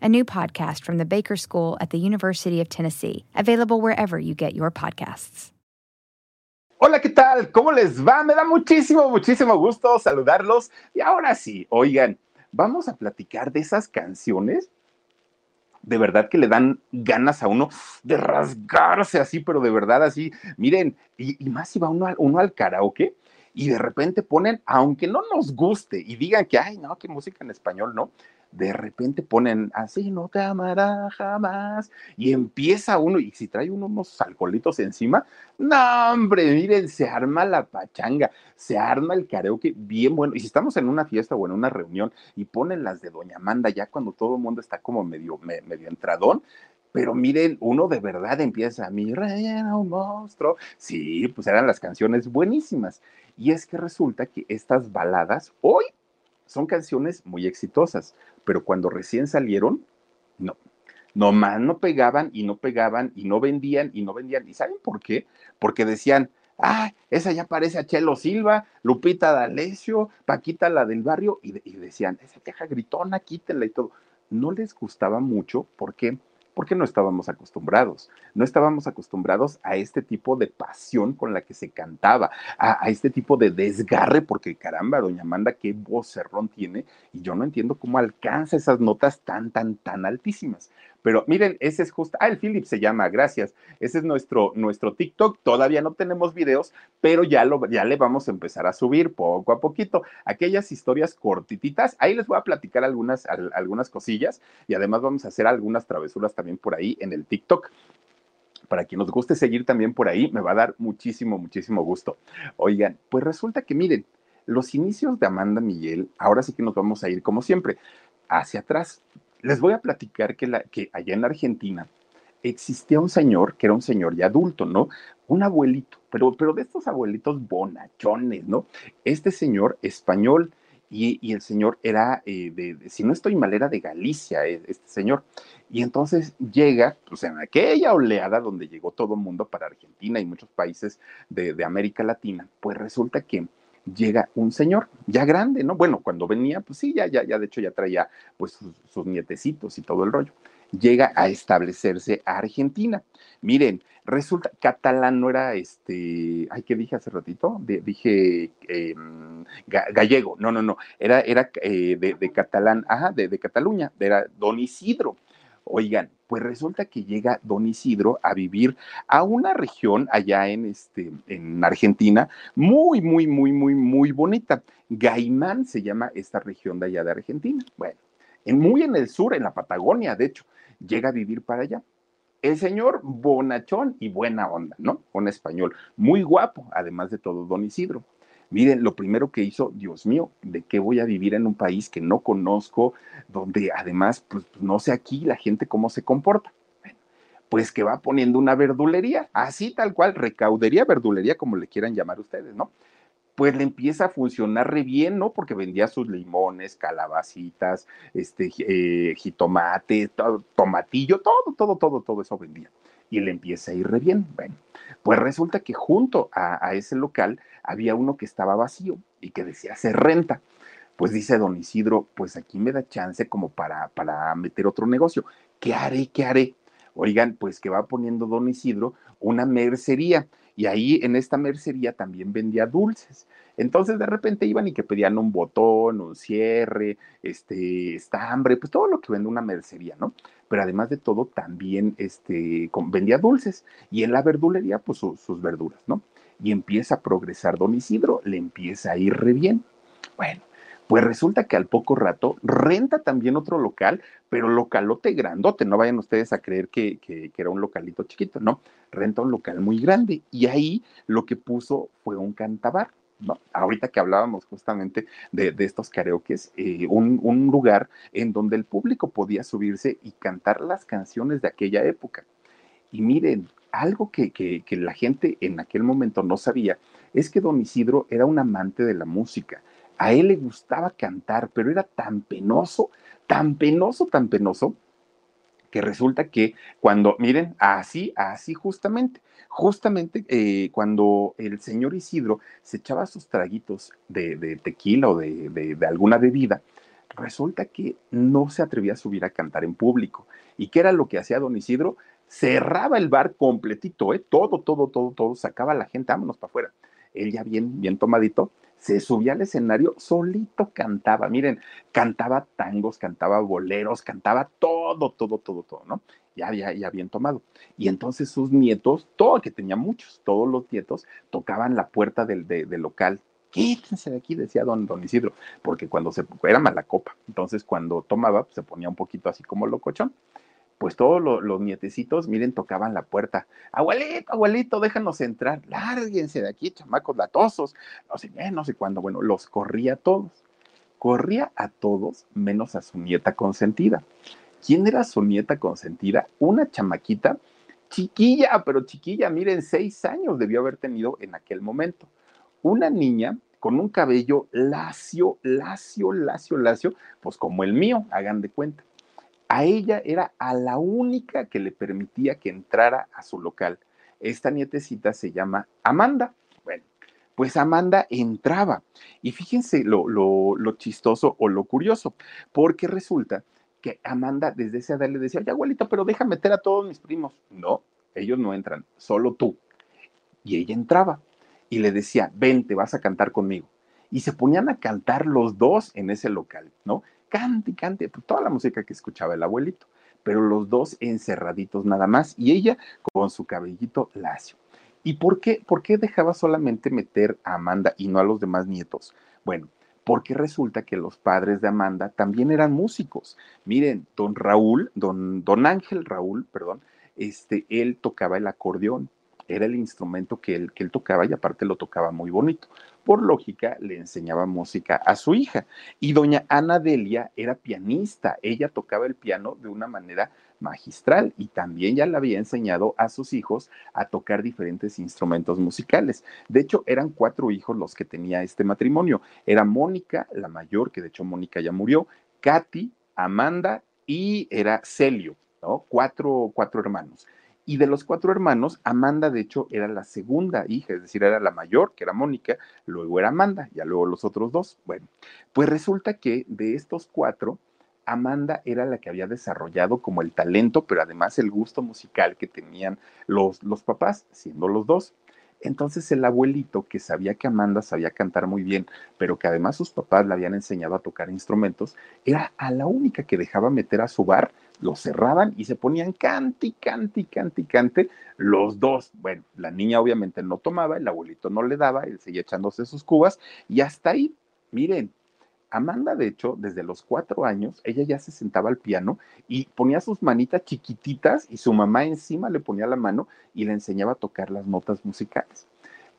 a new podcast from the Baker School at the University of Tennessee, available wherever you get your podcasts. Hola, ¿qué tal? ¿Cómo les va? Me da muchísimo, muchísimo gusto saludarlos. Y ahora sí, oigan, vamos a platicar de esas canciones de verdad que le dan ganas a uno de rasgarse así, pero de verdad así. Miren, y, más si va uno, uno al karaoke y de repente ponen, aunque no nos guste y digan que, ay, no, qué música en español, no, de repente ponen así, no te amará jamás, y empieza uno, y si trae uno unos alcoholitos encima, no, hombre, miren, se arma la pachanga, se arma el karaoke bien bueno, y si estamos en una fiesta o en una reunión y ponen las de Doña Amanda, ya cuando todo el mundo está como medio, medio entradón, pero miren, uno de verdad empieza, mi rey era un monstruo. Sí, pues eran las canciones buenísimas. Y es que resulta que estas baladas hoy son canciones muy exitosas, pero cuando recién salieron, no. Nomás no pegaban y no pegaban y no vendían y no vendían. ¿Y saben por qué? Porque decían, ah, esa ya parece a Chelo Silva, Lupita D'Alessio, Paquita la del barrio, y, decían, esa vieja gritona, quítenla y todo. No les gustaba mucho, ¿por qué? Porque no estábamos acostumbrados. No estábamos acostumbrados a este tipo de pasión con la que se cantaba, a, este tipo de desgarre, porque caramba, doña Amanda, qué voz cerrón tiene, y yo no entiendo cómo alcanza esas notas tan, tan, tan altísimas. Pero miren, ese es justo, ah, el Philip se llama, gracias. Ese es nuestro, nuestro TikTok. Todavía no tenemos videos, pero ya, lo, ya le vamos a empezar a subir poco a poquito. Aquellas historias cortititas, ahí les voy a platicar algunas, algunas cosillas y además vamos a hacer algunas travesuras también por ahí en el TikTok para quien nos guste seguir también por ahí, me va a dar muchísimo, muchísimo gusto. Oigan, pues resulta que miren, los inicios de Amanda Miguel, ahora sí que nos vamos a ir como siempre, hacia atrás les voy a platicar que, la, que allá en Argentina existía un señor que era un señor ya adulto, ¿no? Un abuelito, pero, pero de estos abuelitos bonachones, ¿no? Este señor español y, el señor era, eh, de, si no estoy mal, era de Galicia, eh, este señor. Y entonces llega, pues en aquella oleada donde llegó todo el mundo para Argentina y muchos países de, de América Latina, pues resulta que llega un señor ya grande, ¿no? Bueno, cuando venía, pues sí, ya, ya, ya, de hecho ya traía pues sus, nietecitos y todo el rollo. Llega a establecerse a Argentina. Miren, resulta, catalán no era este, ay, ¿qué dije hace ratito? dije em, gallego, no, no, no, era, era eh, de, catalán, ajá, de, de Cataluña, era don Isidro. Oigan, pues resulta que llega don Isidro a vivir a una región allá en, este, en Argentina, muy, muy, muy, muy, muy bonita. Gaimán se llama esta región de allá de Argentina. Bueno, en, muy en el sur, en la Patagonia, de hecho, llega a vivir para allá. El señor bonachón y buena onda, ¿no? Un español muy guapo, además de todo, don Isidro. Miren, lo primero que hizo, Dios mío, ¿de qué voy a vivir en un país que no conozco, donde además, pues no sé aquí la gente cómo se comporta? pues que va poniendo una verdulería, así tal cual, recaudería, verdulería, como le quieran llamar ustedes, ¿no? Pues le empieza a funcionar re bien, ¿no? Porque vendía sus limones, calabacitas, este, eh, jitomate, tomatillo, todo, todo, todo, todo eso vendía. Y le empieza a ir re bien. Bueno, pues resulta que junto a, ese local había uno que estaba vacío y que decía se renta. Pues dice don Isidro, pues aquí me da chance como para, para meter otro negocio. ¿Qué haré? ¿Qué haré? Oigan, pues que va poniendo don Isidro una mercería y ahí en esta mercería también vendía dulces. Entonces de repente iban y que pedían un botón, un cierre, este, estambre, pues todo lo que vende una mercería, ¿no? Pero además de todo también este, vendía dulces y en la verdulería pues sus verduras, ¿no? Y empieza a progresar don Isidro, le empieza a ir re bien. Bueno, pues resulta que al poco rato renta también otro local, pero localote grandote, no vayan ustedes a creer que, que, era un localito chiquito, no, renta un local muy grande y ahí lo que puso fue un cantabar. ¿No? Ahorita que hablábamos justamente de, estos karaokes, eh, un, un, lugar en donde el público podía subirse y cantar las canciones de aquella época. Y miren, algo que, que, que la gente en aquel momento no sabía es que don Isidro era un amante de la música a él le gustaba cantar, pero era tan penoso, tan penoso, tan penoso, que resulta que cuando, miren, así, así justamente, justamente eh, cuando el señor Isidro se echaba sus traguitos de, tequila o de, alguna bebida, resulta que no se atrevía a subir a cantar en público. ¿Y qué era lo que hacía don Isidro? Cerraba el bar completito, ¿eh? todo, todo, todo, todo, sacaba a la gente, vámonos para afuera. Él ya bien, bien tomadito, se subía al escenario, solito cantaba, miren, cantaba tangos, cantaba boleros, cantaba todo, todo, todo, todo, ¿no? Ya, ya, ya bien tomado. Y entonces sus nietos, todo, que tenía muchos, todos los nietos, tocaban la puerta del, del local. Quítense de aquí, decía don, don Isidro, porque cuando se, era mala copa, entonces cuando tomaba, se ponía un poquito así como locochón pues todos los, nietecitos, miren, tocaban la puerta. Abuelito, abuelito, déjanos entrar. Lárguense de aquí, chamacos latosos. No sé no sé cuándo. Bueno, los corría a todos. Corría a todos, menos a su nieta consentida. ¿Quién era su nieta consentida? Una chamaquita chiquilla, pero chiquilla, miren, seis años debió haber tenido en aquel momento. Una niña con un cabello lacio, lacio, lacio, lacio, pues como el mío, hagan de cuenta a ella era a la única que le permitía que entrara a su local. Esta nietecita se llama Amanda. Bueno, pues Amanda entraba. Y fíjense lo, lo, chistoso o lo curioso, porque resulta que Amanda desde esa edad le decía, oye, abuelito, pero deja meter a todos mis primos. No, ellos no entran, solo tú. Y ella entraba y le decía, ven, te vas a cantar conmigo. Y se ponían a cantar los dos en ese local, ¿no? Cante y cante, pues, toda la música que escuchaba el abuelito, pero los dos encerraditos nada más y ella con su cabellito lacio. ¿Y por qué, por qué dejaba solamente meter a Amanda y no a los demás nietos? Bueno, porque resulta que los padres de Amanda también eran músicos. Miren, don Raúl, don, don Ángel Raúl, perdón, este, él tocaba el acordeón, era el instrumento que él, que él tocaba y aparte lo tocaba muy bonito por lógica le enseñaba música a su hija. Y doña Ana Delia era pianista, ella tocaba el piano de una manera magistral y también ya le había enseñado a sus hijos a tocar diferentes instrumentos musicales. De hecho, eran cuatro hijos los que tenía este matrimonio. Era Mónica, la mayor, que de hecho Mónica ya murió, Katy, Amanda y era Celio, ¿no? Cuatro, cuatro hermanos. Y de los cuatro hermanos, Amanda, de hecho, era la segunda hija, es decir, era la mayor, que era Mónica, luego era Amanda, ya luego los otros dos. Bueno, pues resulta que de estos cuatro, Amanda era la que había desarrollado como el talento, pero además el gusto musical que tenían los, los papás, siendo los dos. Entonces el abuelito, que sabía que Amanda sabía cantar muy bien, pero que además sus papás le habían enseñado a tocar instrumentos, era a la única que dejaba meter a su bar lo cerraban y se ponían cante cante cante cante los dos. Bueno, la niña obviamente no tomaba, el abuelito no le daba, él seguía echándose sus cubas y hasta ahí, miren, Amanda, de hecho, desde los cuatro años, ella ya se sentaba al piano y ponía sus manitas chiquititas y su mamá encima le ponía la mano y le enseñaba a tocar las notas musicales.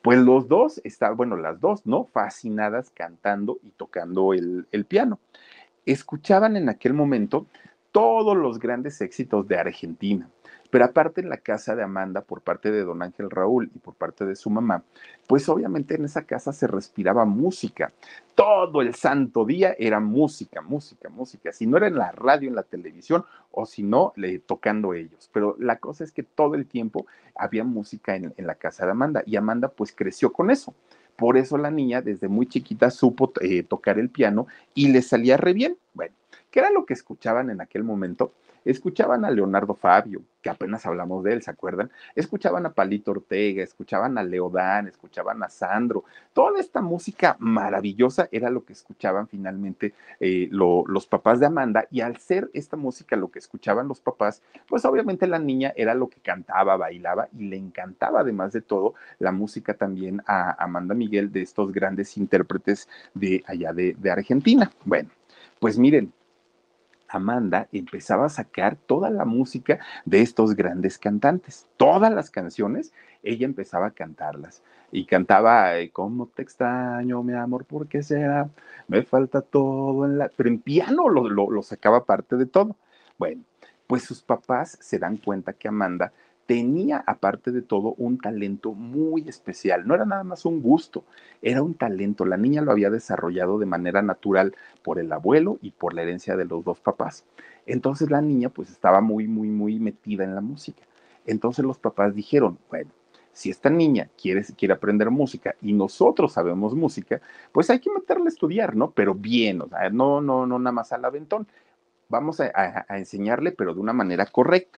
Pues los dos estaban, bueno, las dos, ¿no? Fascinadas cantando y tocando el, el piano. Escuchaban en aquel momento todos los grandes éxitos de Argentina. Pero aparte en la casa de Amanda, por parte de don Ángel Raúl y por parte de su mamá, pues obviamente en esa casa se respiraba música. Todo el santo día era música, música, música. Si no era en la radio, en la televisión, o si no, le, tocando ellos. Pero la cosa es que todo el tiempo había música en, la casa de Amanda y Amanda pues creció con eso. Por eso la niña desde muy chiquita supo eh, tocar el piano y le salía re bien. Bueno, ¿Qué era lo que escuchaban en aquel momento? Escuchaban a Leonardo Fabio, que apenas hablamos de él, ¿se acuerdan? Escuchaban a Palito Ortega, escuchaban a Leodán, escuchaban a Sandro, toda esta música maravillosa era lo que escuchaban finalmente eh, los papás de Amanda y al ser esta música lo que escuchaban los papás, pues obviamente la niña era lo que cantaba, bailaba y le encantaba además de todo la música también a Amanda Miguel de estos grandes intérpretes de allá de, de Argentina. Bueno, pues miren, Amanda empezaba a sacar toda la música de estos grandes cantantes. Todas las canciones, ella empezaba a cantarlas. Y cantaba, ¿cómo te extraño, mi amor? ¿Por qué será? Me falta todo en la... Pero en piano lo, lo sacaba parte de todo. Bueno, pues sus papás se dan cuenta que Amanda tenía, aparte de todo, un talento muy especial. No era nada más un gusto, era un talento. La niña lo había desarrollado de manera natural por el abuelo y por la herencia de los dos papás. Entonces la niña pues estaba muy, muy, muy metida en la música. Entonces los papás dijeron, bueno, si esta niña quiere, quiere aprender música y nosotros sabemos música, pues hay que meterla a estudiar, ¿no? Pero bien, o sea, no, no, no nada más al aventón. Vamos a enseñarle, pero de una manera correcta.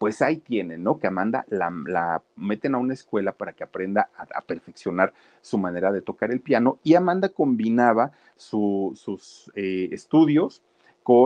Pues ahí tienen, ¿no? Que Amanda la, meten a una escuela para que aprenda a, perfeccionar su manera de tocar el piano y Amanda combinaba sus eh, estudios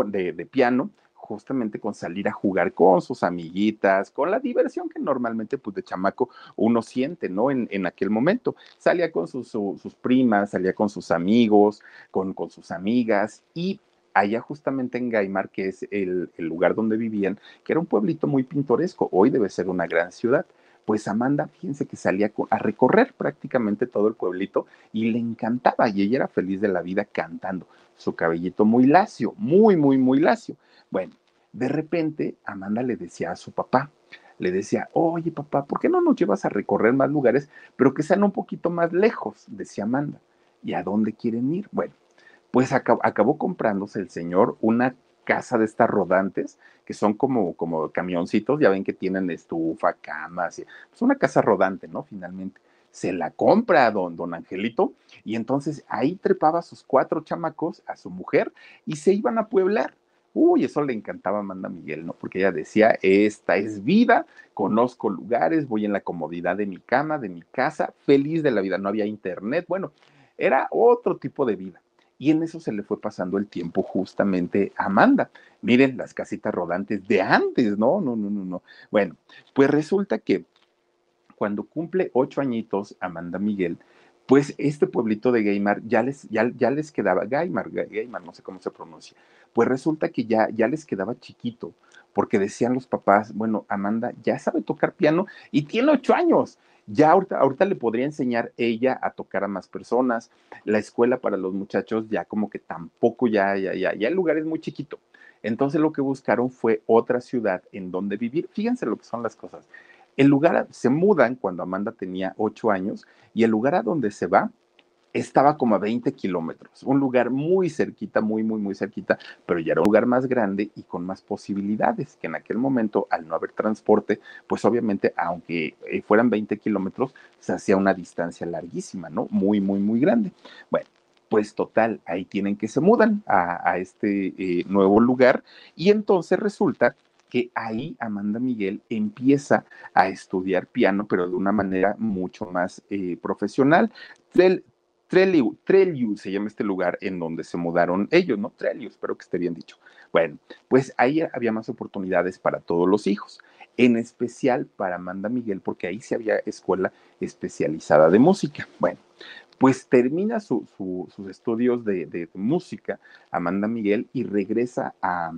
de, piano justamente con salir a jugar con sus amiguitas, con la diversión que normalmente pues de chamaco uno siente, ¿no? En, en aquel momento. Salía con sus, sus, primas, salía con sus amigos, con, con sus amigas y allá justamente en Gaimar, que es el, lugar donde vivían, que era un pueblito muy pintoresco, hoy debe ser una gran ciudad. Pues Amanda, fíjense que salía a recorrer prácticamente todo el pueblito y le encantaba y ella era feliz de la vida cantando. Su cabellito muy lacio, muy, muy, muy lacio. Bueno, de repente Amanda le decía a su papá, le decía, oye papá, ¿por qué no nos llevas a recorrer más lugares, pero que sean un poquito más lejos? Decía Amanda. ¿Y a dónde quieren ir? Bueno, pues acabó, comprándose el señor una casa de estas rodantes, que son como, como camioncitos, ya ven que tienen estufa, camas, es pues una casa rodante, ¿no? Finalmente. Se la compra a don, don Angelito y entonces ahí trepaba a sus cuatro chamacos, a su mujer, y se iban a pueblar. Uy, eso le encantaba a Amanda Miguel, ¿no? Porque ella decía, esta es vida, conozco lugares, voy en la comodidad de mi cama, de mi casa, feliz de la vida, no había internet, bueno, era otro tipo de vida. Y en eso se le fue pasando el tiempo justamente a Amanda. Miren las casitas rodantes de antes, no, no, no, no, no. Bueno, pues resulta que cuando cumple ocho añitos Amanda Miguel, pues este pueblito de Gaymar ya les, ya, ya les quedaba, Gaymar, Gaymar, no sé cómo se pronuncia, pues resulta que ya, ya les quedaba chiquito, porque decían los papás, bueno, Amanda ya sabe tocar piano y tiene ocho años, ya ahorita, le podría enseñar ella a tocar a más personas. La escuela para los muchachos ya como que tampoco ya, ya, ya, ya el lugar es muy chiquito. Entonces lo que buscaron fue otra ciudad en donde vivir. Fíjense lo que son las cosas. El lugar, se mudan cuando Amanda tenía ocho años y el lugar a donde se va estaba como a 20 kilómetros, un lugar muy cerquita, muy, muy, muy cerquita, pero ya era un lugar más grande y con más posibilidades, que en aquel momento, al no haber transporte, pues obviamente, aunque eh, fueran 20 kilómetros, se hacía una distancia larguísima, ¿no? Muy, muy, muy grande. Bueno, pues total, ahí tienen que se mudan a, este eh, nuevo lugar y entonces resulta que ahí Amanda Miguel empieza a estudiar piano, pero de una manera mucho más eh, profesional. Treliu, se llama este lugar en donde se mudaron ellos, ¿no? Treliu, espero que esté bien dicho. Bueno, pues ahí había más oportunidades para todos los hijos, en especial para Amanda Miguel, porque ahí se había escuela especializada de música. Bueno, pues termina sus estudios de, música Amanda Miguel y regresa a,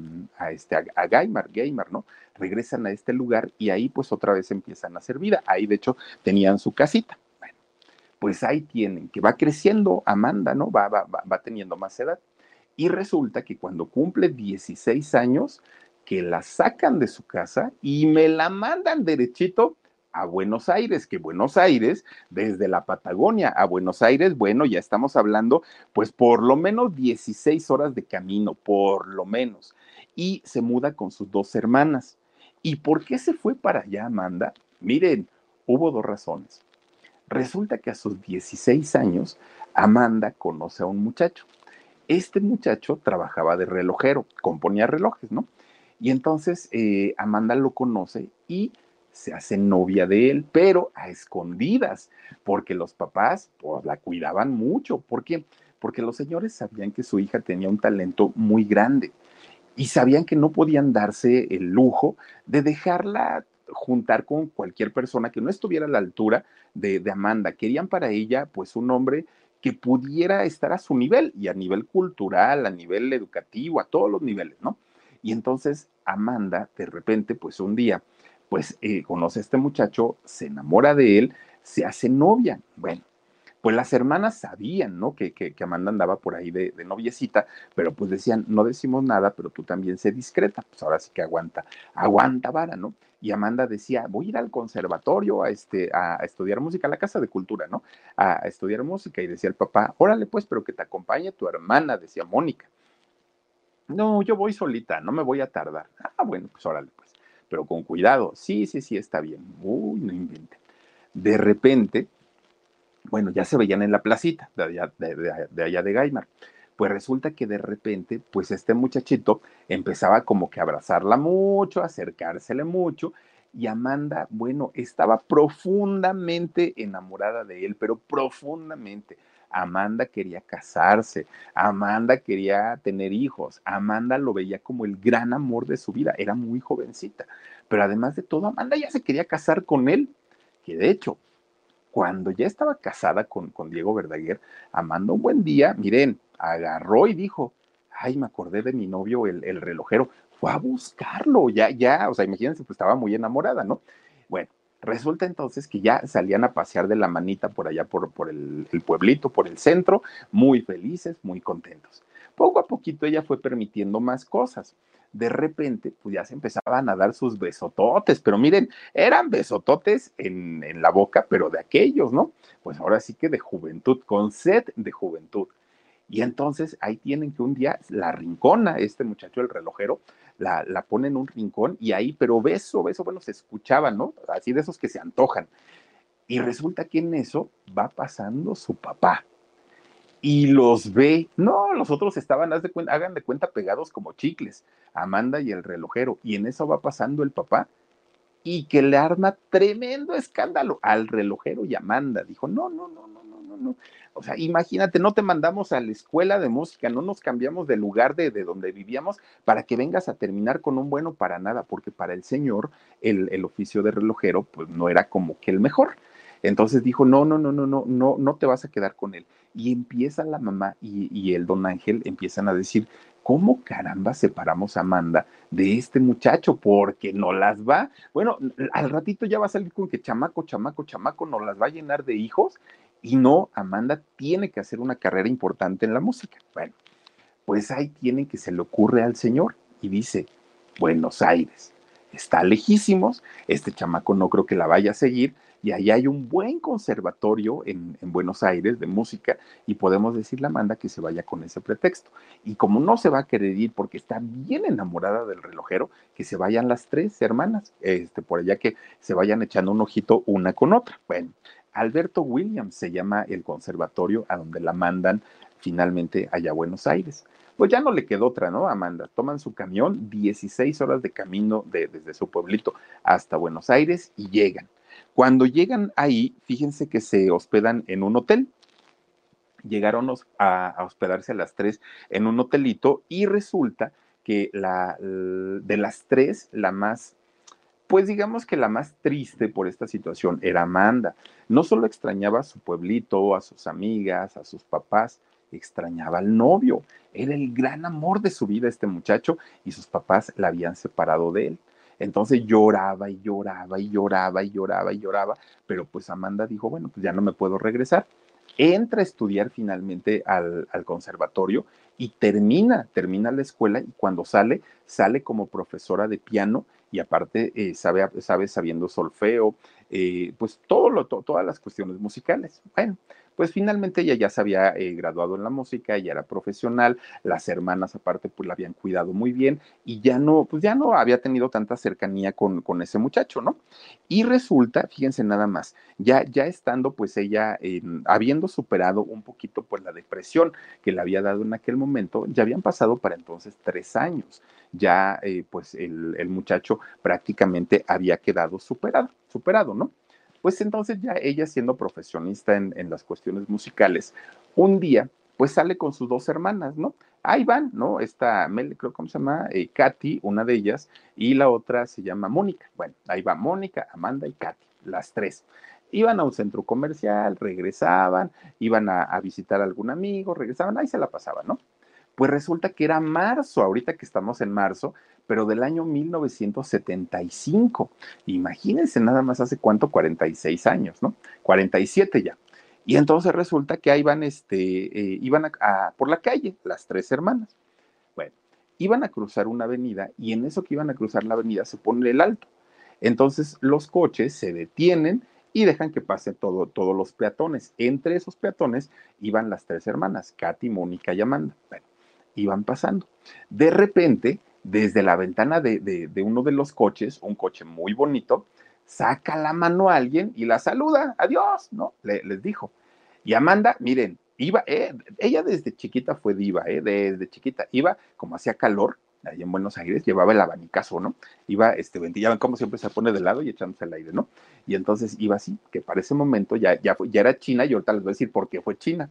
este, a, Gaimar, Gaimar, ¿no? Regresan a este lugar y ahí pues otra vez empiezan a hacer vida. Ahí de hecho tenían su casita pues ahí tienen, que va creciendo Amanda, ¿no? Va, va, va, teniendo más edad. Y resulta que cuando cumple 16 años, que la sacan de su casa y me la mandan derechito a Buenos Aires, que Buenos Aires, desde la Patagonia a Buenos Aires, bueno, ya estamos hablando, pues por lo menos 16 horas de camino, por lo menos. Y se muda con sus dos hermanas. ¿Y por qué se fue para allá, Amanda? Miren, hubo dos razones. Resulta que a sus 16 años, Amanda conoce a un muchacho. Este muchacho trabajaba de relojero, componía relojes, ¿no? Y entonces eh, Amanda lo conoce y se hace novia de él, pero a escondidas, porque los papás pues, la cuidaban mucho. ¿Por qué? Porque los señores sabían que su hija tenía un talento muy grande y sabían que no podían darse el lujo de dejarla juntar con cualquier persona que no estuviera a la altura de, Amanda. Querían para ella, pues, un hombre que pudiera estar a su nivel y a nivel cultural, a nivel educativo, a todos los niveles, ¿no? Y entonces Amanda, de repente, pues un día, pues eh, conoce a este muchacho, se enamora de él, se hace novia. Bueno, pues las hermanas sabían, ¿no? Que, que, Amanda andaba por ahí de, de, noviecita, pero pues decían, no decimos nada, pero tú también sé discreta. Pues ahora sí que aguanta, aguanta vara, ¿no? Y Amanda decía, voy a ir al conservatorio a, este, a estudiar música, a la casa de cultura, ¿no? A, a estudiar música. Y decía el papá, órale pues, pero que te acompañe tu hermana, decía Mónica. No, yo voy solita, no me voy a tardar. Ah, bueno, pues órale pues pero con cuidado. Sí, sí, sí, está bien. Uy, no inventen. De repente, bueno, ya se veían en la placita de allá de, de, Gaimar. Pues resulta que de repente, pues este muchachito empezaba como que a abrazarla mucho, a acercársele mucho, y Amanda, bueno, estaba profundamente enamorada de él, pero profundamente. Amanda quería casarse, Amanda quería tener hijos, Amanda lo veía como el gran amor de su vida, era muy jovencita, pero además de todo, Amanda ya se quería casar con él, que de hecho, cuando ya estaba casada con, con Diego Verdaguer, Amanda un buen día, miren, agarró y dijo, ay, me acordé de mi novio, el, el relojero, fue a buscarlo, ya, ya, o sea, imagínense, pues estaba muy enamorada, ¿no? Bueno, Resulta entonces que ya salían a pasear de la manita por allá, por, por el, el, pueblito, por el centro, muy felices, muy contentos. Poco a poquito ella fue permitiendo más cosas. De repente, pues ya se empezaban a dar sus besototes, pero miren, eran besototes en, en la boca, pero de aquellos, ¿no? Pues ahora sí que de juventud, con sed de juventud. Y entonces ahí tienen que un día la rincona, este muchacho, el relojero, la, la pone en un rincón y ahí, pero beso, beso, bueno, se escuchaba, ¿no? Así de esos que se antojan. Y resulta que en eso va pasando su papá y los ve. No, los otros estaban, hagan de cuenta, pegados como chicles, Amanda y el relojero. Y en eso va pasando el papá y que le arma tremendo escándalo al relojero y Amanda. Dijo, no, no, no, no, no, no, no. O sea, imagínate, no te mandamos a la escuela de música, no nos cambiamos de lugar de, de donde vivíamos para que vengas a terminar con un bueno para nada, porque para el señor el, el oficio de relojero pues no era como que el mejor. Entonces dijo, no, no, no, no, no, no, no te vas a quedar con él. Y empieza la mamá y, el don Ángel empiezan a decir, ¿cómo caramba separamos a Amanda de este muchacho? Porque no las va, bueno, al ratito ya va a salir con que chamaco, chamaco, chamaco, no las va a llenar de hijos y no, Amanda tiene que hacer una carrera importante en la música. Bueno, pues ahí tiene que se le ocurre al señor y dice, Buenos Aires, está lejísimos, este chamaco no creo que la vaya a seguir, y ahí hay un buen conservatorio en, en, Buenos Aires de música y podemos decirle a Amanda que se vaya con ese pretexto. Y como no se va a querer ir porque está bien enamorada del relojero, que se vayan las tres hermanas, este, por allá que se vayan echando un ojito una con otra. Bueno, Alberto Williams se llama el conservatorio a donde la mandan finalmente allá a Buenos Aires. Pues ya no le quedó otra, ¿no, Amanda? Toman su camión, 16 horas de camino de, desde su pueblito hasta Buenos Aires y llegan. Cuando llegan ahí, fíjense que se hospedan en un hotel. Llegaron a, hospedarse a las tres en un hotelito y resulta que la, de las tres, la más pues digamos que la más triste por esta situación era Amanda. No solo extrañaba a su pueblito, a sus amigas, a sus papás, extrañaba al novio. Era el gran amor de su vida este muchacho y sus papás la habían separado de él. Entonces lloraba y lloraba y lloraba y lloraba y lloraba, pero pues Amanda dijo, bueno, pues ya no me puedo regresar. entra a estudiar finalmente al, conservatorio y termina, termina la escuela y cuando sale, sale como profesora de piano y aparte eh, sabe, sabe sabiendo solfeo, eh, pues todo lo, todas las cuestiones musicales. Bueno, pues finalmente ella ya se había eh, graduado en la música, ella era profesional, las hermanas aparte pues la habían cuidado muy bien y ya no, pues ya no había tenido tanta cercanía con, con ese muchacho, ¿no? Y resulta, fíjense nada más, ya, ya estando pues ella, habiendo superado un poquito pues la depresión que le había dado en aquel momento, ya habían pasado para entonces tres años, ya eh, pues el, el muchacho prácticamente había quedado superado, superado, ¿no? Pues entonces ya ella siendo profesionista en, las cuestiones musicales, un día pues sale con sus dos hermanas, ¿no? Ahí van, ¿no? Esta, creo, ¿cómo se llama? Eh, Katy, una de ellas, y la otra se llama Mónica. Bueno, ahí va Mónica, Amanda y Katy, las tres. Iban a un centro comercial, regresaban, iban a, a visitar a algún amigo, regresaban, ahí se la pasaban, ¿no? Pues resulta que era marzo, ahorita que estamos en marzo, pero del año 1975. Imagínense nada más hace cuánto, 46 años, ¿no? 47 ya. Y entonces resulta que ahí van, este, eh, iban a, por la calle, las tres hermanas. Bueno, iban a cruzar una avenida y en eso que iban a cruzar la avenida se pone el alto. Entonces los coches se detienen y dejan que pasen todo, todos los peatones. Entre esos peatones iban las tres hermanas, Katy, Mónica y Amanda. Bueno, iban pasando. De repente, desde la ventana de, uno de los coches, un coche muy bonito, saca la mano a alguien y la saluda, adiós, ¿no? les dijo. Y Amanda, miren, iba, eh, ella desde chiquita fue diva, eh, desde chiquita, iba como hacía calor, ahí en Buenos Aires, llevaba el abanicazo, ¿no? Iba, este, ventilaban como siempre se pone de lado y echándose el aire, ¿no? Y entonces iba así, que para ese momento ya, ya, ya era China y ahorita les voy a decir por qué fue China.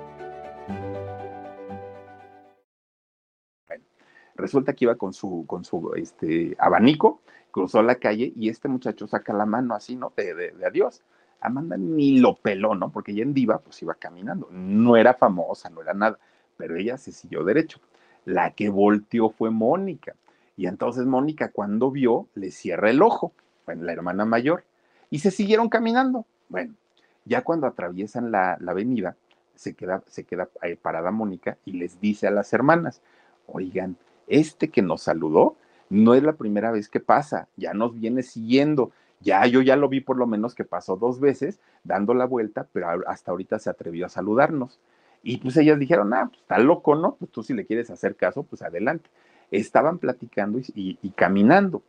Resulta que iba con su, con su este, abanico, cruzó la calle y este muchacho saca la mano así, ¿no? De, de, adiós. Amanda ni lo peló, ¿no? Porque ella en diva, pues iba caminando. No era famosa, no era nada, pero ella se siguió derecho. La que volteó fue Mónica. Y entonces Mónica, cuando vio, le cierra el ojo, bueno, la hermana mayor, y se siguieron caminando. Bueno, ya cuando atraviesan la, la avenida, se queda, se queda eh, parada Mónica y les dice a las hermanas, oigan, este que nos saludó no es la primera vez que pasa, ya nos viene siguiendo. Ya yo ya lo vi por lo menos que pasó dos veces dando la vuelta, pero hasta ahorita se atrevió a saludarnos. Y pues ellas dijeron, ah, pues está loco, ¿no? Pues tú si le quieres hacer caso, pues adelante. Estaban platicando y, y caminando.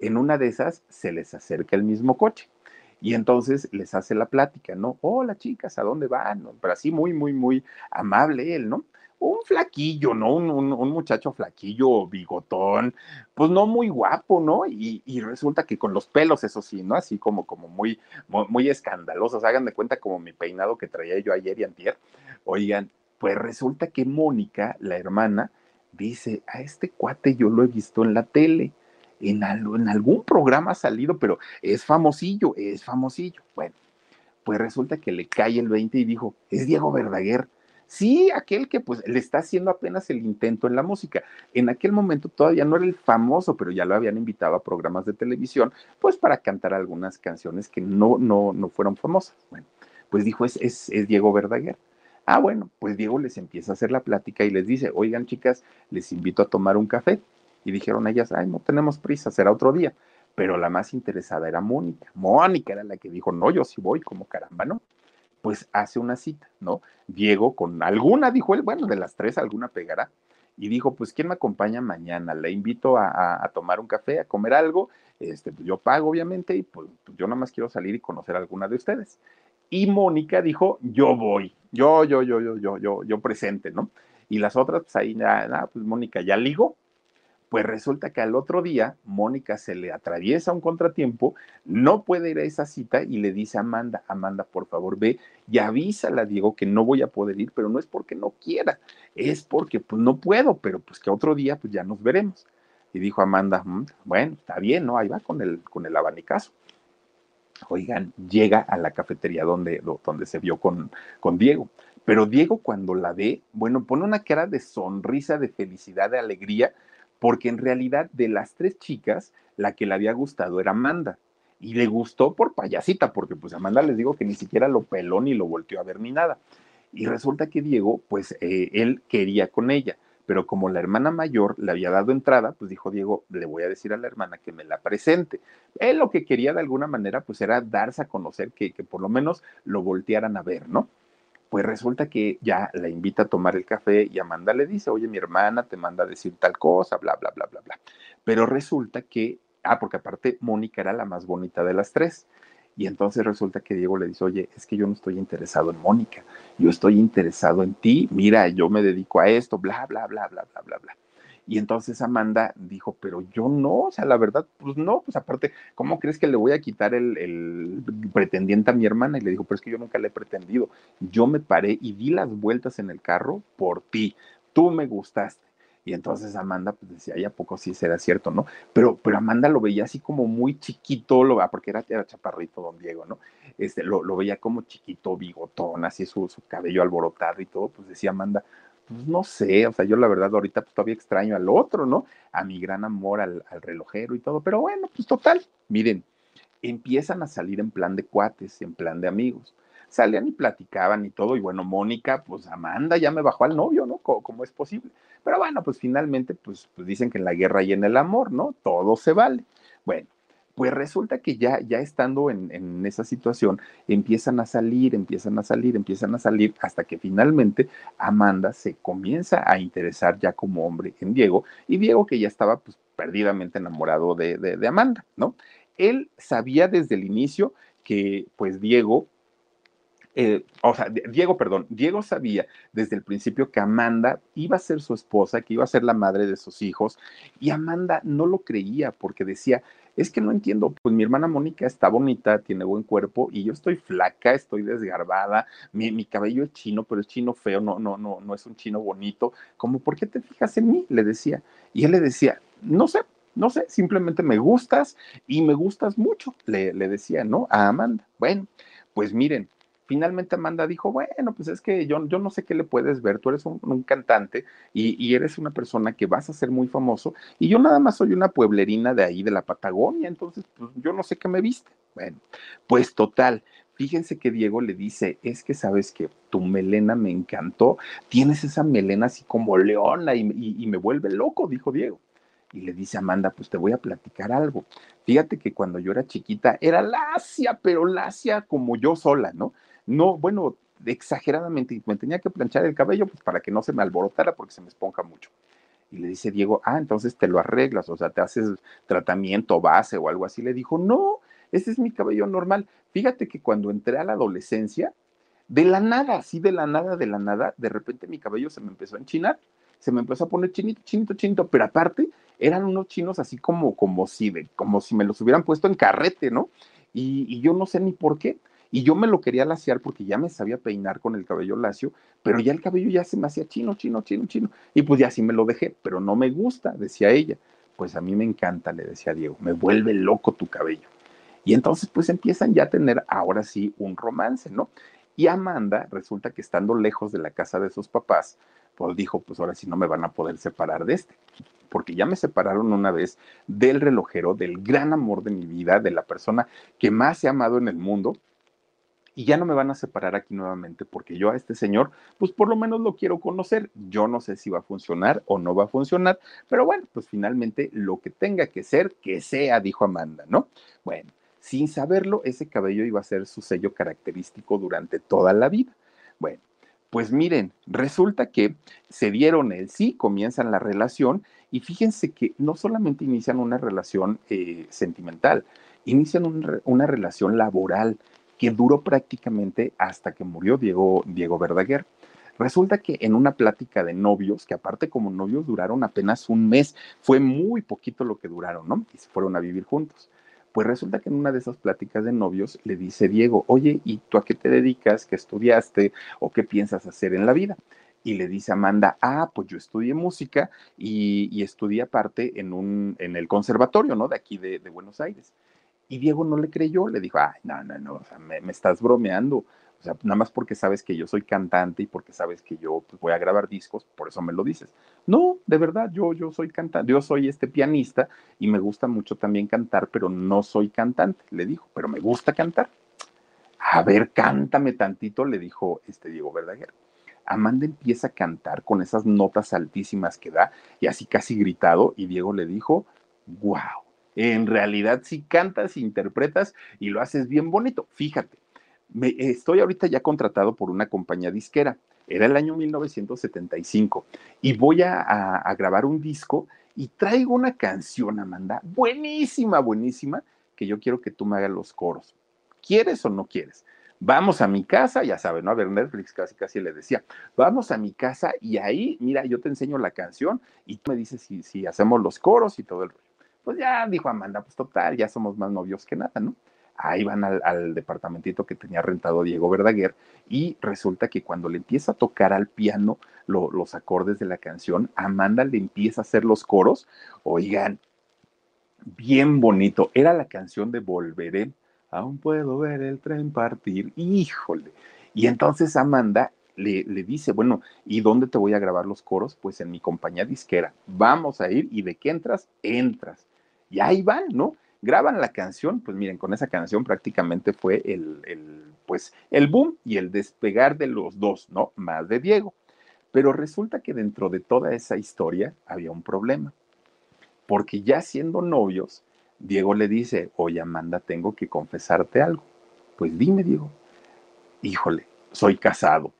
En una de esas se les acerca el mismo coche. Y entonces les hace la plática, ¿no? Hola chicas, ¿a dónde van? Pero así muy, muy, muy amable él, ¿no? Un flaquillo, ¿no? Un, muchacho flaquillo, bigotón, pues no muy guapo, ¿no? Y, resulta que con los pelos, eso sí, ¿no? Así como, como muy, muy, escandalosos. Hagan de cuenta como mi peinado que traía yo ayer y antier. Oigan, pues resulta que Mónica, la hermana, dice, a este cuate yo lo he visto en la tele. En, en algún programa ha salido, pero es famosillo, es famosillo. Bueno, pues resulta que le cae el 20 y dijo, es Diego Verdaguer Sí, aquel que pues le está haciendo apenas el intento en la música. En aquel momento todavía no era el famoso, pero ya lo habían invitado a programas de televisión, pues para cantar algunas canciones que no, no, no fueron famosas. Bueno, pues dijo, es, es, es Diego Verdaguer. Ah, bueno, pues Diego les empieza a hacer la plática y les dice, oigan chicas, les invito a tomar un café. Y dijeron ellas, ay, no tenemos prisa, será otro día. Pero la más interesada era Mónica. Mónica era la que dijo, no, yo sí voy, como caramba, ¿no? Pues hace una cita, ¿no? Diego con alguna, dijo él, bueno, de las tres alguna pegará. Y dijo, pues, ¿quién me acompaña mañana? Le invito a, tomar un café, a comer algo. Este, pues yo pago, obviamente, y pues, yo nada más quiero salir y conocer a alguna de ustedes. Y Mónica dijo, yo voy, yo, yo, yo, yo, yo, yo, yo presente, ¿no? Y las otras, pues ahí, nada, pues Mónica ya ligó. Pues resulta que al otro día, Mónica se le atraviesa un contratiempo, no puede ir a esa cita y le dice a Amanda, Amanda, por favor, ve y avísala, Diego, que no voy a poder ir, pero no es porque no quiera, es porque pues no puedo, pero pues que otro día pues ya nos veremos. Y dijo Amanda, mm, bueno, está bien, ¿no? Ahí va con el, con el abanicazo. Oigan, llega a la cafetería donde, donde se vio con, con Diego. Pero Diego cuando la ve, bueno, pone una cara de sonrisa, de felicidad, de alegría, porque en realidad de las tres chicas, la que le había gustado era Amanda. Y le gustó por payasita, porque pues Amanda les digo que ni siquiera lo peló ni lo volteó a ver ni nada. Y resulta que Diego, pues eh, él quería con ella, pero como la hermana mayor le había dado entrada, pues dijo Diego, le voy a decir a la hermana que me la presente. Él lo que quería de alguna manera, pues era darse a conocer, que, que por lo menos lo voltearan a ver, ¿no? Pues resulta que ya la invita a tomar el café y Amanda le dice, oye, mi hermana te manda a decir tal cosa, bla, bla, bla, bla, bla. Pero resulta que, ah, porque aparte Mónica era la más bonita de las tres. Y entonces resulta que Diego le dice, oye, es que yo no estoy interesado en Mónica, yo estoy interesado en ti, mira, yo me dedico a esto, bla, bla, bla, bla, bla, bla, bla. Y entonces Amanda dijo, pero yo no, o sea, la verdad, pues no, pues aparte, ¿cómo crees que le voy a quitar el, pretendiente a mi hermana? Y le dijo, pero es que yo nunca le he pretendido. Yo me paré y di las vueltas en el carro por ti. Tú me gustaste. Y entonces Amanda pues decía, ay, ¿a poco sí será cierto, no? Pero, pero Amanda lo veía así como muy chiquito, lo, porque era, era chaparrito don Diego, ¿no? Este, lo, lo veía como chiquito, bigotón, así su, su cabello alborotado y todo, pues decía Amanda, pues no sé, o sea, yo la verdad ahorita pues, todavía extraño al otro, ¿no? A mi gran amor, al, relojero y todo, pero bueno, pues total, miren, empiezan a salir en plan de cuates, en plan de amigos. Salían y platicaban y todo, y bueno, Mónica, pues Amanda ya me bajó al novio, ¿no? ¿Cómo, es posible? Pero bueno, pues finalmente, pues, pues dicen que en la guerra y en el amor, ¿no? Todo se vale. Bueno, pues resulta que ya, ya estando en, esa situación, empiezan a salir, empiezan a salir, empiezan a salir, hasta que finalmente Amanda se comienza a interesar ya como hombre en Diego, y Diego que ya estaba pues perdidamente enamorado de, de Amanda, ¿no? Él sabía desde el inicio que pues Diego eh, o sea, Diego, perdón, Diego sabía desde el principio que Amanda iba a ser su esposa, que iba a ser la madre de sus hijos, y Amanda no lo creía porque decía, es que no entiendo, pues mi hermana Mónica está bonita, tiene buen cuerpo, y yo estoy flaca, estoy desgarbada, mi, cabello es chino, pero es chino feo, no, no, no, no es un chino bonito, como, ¿por qué te fijas en mí? Le decía. Y él le decía, no sé, no sé, simplemente me gustas y me gustas mucho, le, le decía, ¿no? A Amanda. Bueno, pues miren, finalmente Amanda dijo, bueno, pues es que yo, yo no sé qué le puedes ver, tú eres un, cantante y, eres una persona que vas a ser muy famoso y yo nada más soy una pueblerina de ahí, de la Patagonia, entonces pues, yo no sé qué me viste. Bueno, pues total, fíjense que Diego le dice, es que sabes que tu melena me encantó, tienes esa melena así como leona y, y, me vuelve loco, dijo Diego. Y le dice Amanda, pues te voy a platicar algo. Fíjate que cuando yo era chiquita era lacia, pero lacia como yo sola, ¿no? No, bueno, exageradamente, me tenía que planchar el cabello pues para que no se me alborotara porque se me esponja mucho. Y le dice Diego, ah, entonces te lo arreglas, o sea, te haces tratamiento base o algo así. Le dijo, no, ese es mi cabello normal. Fíjate que cuando entré a la adolescencia, de la nada, así de la nada, de la nada, de repente mi cabello se me empezó a enchinar, se me empezó a poner chinito, chinito, chinito, pero aparte eran unos chinos así como, como si, como si me los hubieran puesto en carrete, ¿no? Y yo no sé ni por qué. Y yo me lo quería laciar porque ya me sabía peinar con el cabello lacio, pero ya el cabello ya se me hacía chino, chino, chino, chino. Y pues ya sí me lo dejé, pero no me gusta, decía ella. Pues a mí me encanta, le decía Diego, me vuelve loco tu cabello. Y entonces pues empiezan ya a tener ahora sí un romance, ¿no? Y Amanda resulta que estando lejos de la casa de sus papás, pues dijo, pues ahora sí no me van a poder separar de este, porque ya me separaron una vez del relojero, del gran amor de mi vida, de la persona que más he amado en el mundo, y ya no me van a separar aquí nuevamente porque yo a este señor, pues por lo menos lo quiero conocer. Yo no sé si va a funcionar o no va a funcionar, pero bueno, pues finalmente lo que tenga que ser, que sea, dijo Amanda, ¿no? Bueno, sin saberlo, ese cabello iba a ser su sello característico durante toda la vida. Bueno, pues miren, resulta que se dieron el sí, comienzan la relación y fíjense que no solamente inician una relación eh, sentimental, inician una relación laboral que duró prácticamente hasta que murió Diego, Diego Verdaguer. Resulta que en una plática de novios, que aparte como novios duraron apenas un mes, fue muy poquito lo que duraron, ¿no? Y se fueron a vivir juntos. Pues resulta que en una de esas pláticas de novios le dice Diego, oye, ¿y tú a qué te dedicas? ¿Qué estudiaste? ¿O qué piensas hacer en la vida? Y le dice Amanda, ah, pues yo estudié música y, estudié aparte en, un, en el conservatorio, ¿no? De aquí de, Buenos Aires. Y Diego no le creyó, le dijo, ay, no, no, no, me, me estás bromeando. O sea, nada más porque sabes que yo soy cantante y porque sabes que yo pues, voy a grabar discos, por eso me lo dices. No, de verdad, yo, yo soy cantante, yo soy este pianista y me gusta mucho también cantar, pero no soy cantante, le dijo, pero me gusta cantar. A ver, cántame tantito, le dijo este Diego Verdaguer. Amanda empieza a cantar con esas notas altísimas que da y así casi gritado y Diego le dijo, wow, en realidad si cantas, interpretas y lo haces bien bonito. Fíjate, estoy ahorita ya contratado por una compañía disquera. Era el año 1975 y voy a, grabar un disco y traigo una canción, Amanda, buenísima, buenísima, que yo quiero que tú me hagas los coros. ¿Quieres o no quieres? Vamos a mi casa, ya saben, ¿no? A ver, Netflix casi casi le decía, vamos a mi casa y ahí, mira, yo te enseño la canción y tú me dices si, si hacemos los coros y todo el rollo. Pues ya dijo Amanda, pues total, ya somos más novios que nada, ¿no? ahí van al, departamentito que tenía rentado Diego Verdaguer y resulta que cuando le empieza a tocar al piano los acordes de la canción, Amanda le empieza a hacer los coros, oigan, bien bonito, era la canción de Volveré, aún puedo ver el tren partir, híjole. Y entonces Amanda le, le, dice, bueno, ¿y dónde te voy a grabar los coros? Pues en mi compañía disquera. Vamos a ir y de qué entras, entras. Y ahí van, ¿no? graban la canción, pues miren, con esa canción prácticamente fue el, pues, el boom y el despegar de los dos, ¿no? Más de Diego. Pero resulta que dentro de toda esa historia había un problema, porque ya siendo novios, Diego le dice, oye Amanda, tengo que confesarte algo. Pues dime, Diego. Híjole, soy casado.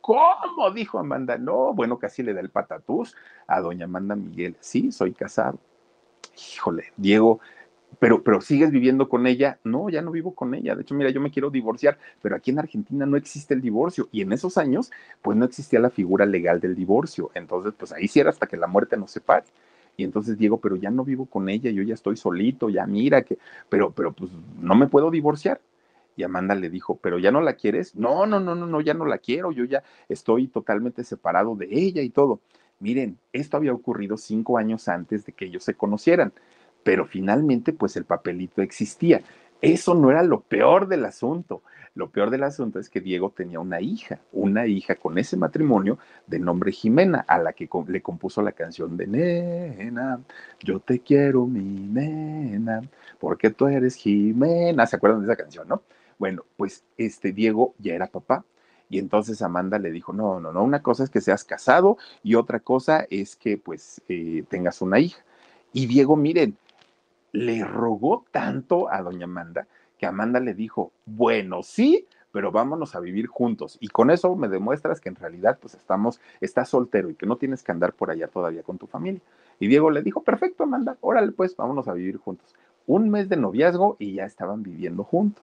¿Cómo? Dijo Amanda. No, bueno, casi le da el patatús a doña Amanda Miguel. Sí, soy casado. Híjole, Diego pero, pero sigues viviendo con ella. No, ya no vivo con ella. De hecho, mira, yo me quiero divorciar, pero aquí en Argentina no existe el divorcio. Y en esos años, pues no existía la figura legal del divorcio. Entonces, pues ahí sí hasta que la muerte nos separe. Y entonces Diego, pero ya no vivo con ella, yo ya estoy solito, ya mira que, pero, pero pues no me puedo divorciar. Y Amanda le dijo, pero ya no la quieres. No, no, no, no, no, ya no la quiero, yo ya estoy totalmente separado de ella y todo. Miren, esto había ocurrido cinco años antes de que ellos se conocieran pero finalmente pues el papelito existía. Eso no era lo peor del asunto. Lo peor del asunto es que Diego tenía una hija, una hija con ese matrimonio de nombre Jimena, a la que le compuso la canción de Nena, yo te quiero mi nena, porque tú eres Jimena. ¿Se acuerdan de esa canción, no? Bueno, pues este Diego ya era papá. Y entonces Amanda le dijo, no, no, no, una cosa es que seas casado y otra cosa es que pues eh, tengas una hija. Y Diego, miren, le rogó tanto a doña Amanda que Amanda le dijo, bueno, sí, pero vámonos a vivir juntos. Y con eso me demuestras que en realidad pues estamos, estás soltero y que no tienes que andar por allá todavía con tu familia. Y Diego le dijo, perfecto, Amanda, órale pues, vámonos a vivir juntos. Un mes de noviazgo y ya estaban viviendo juntos.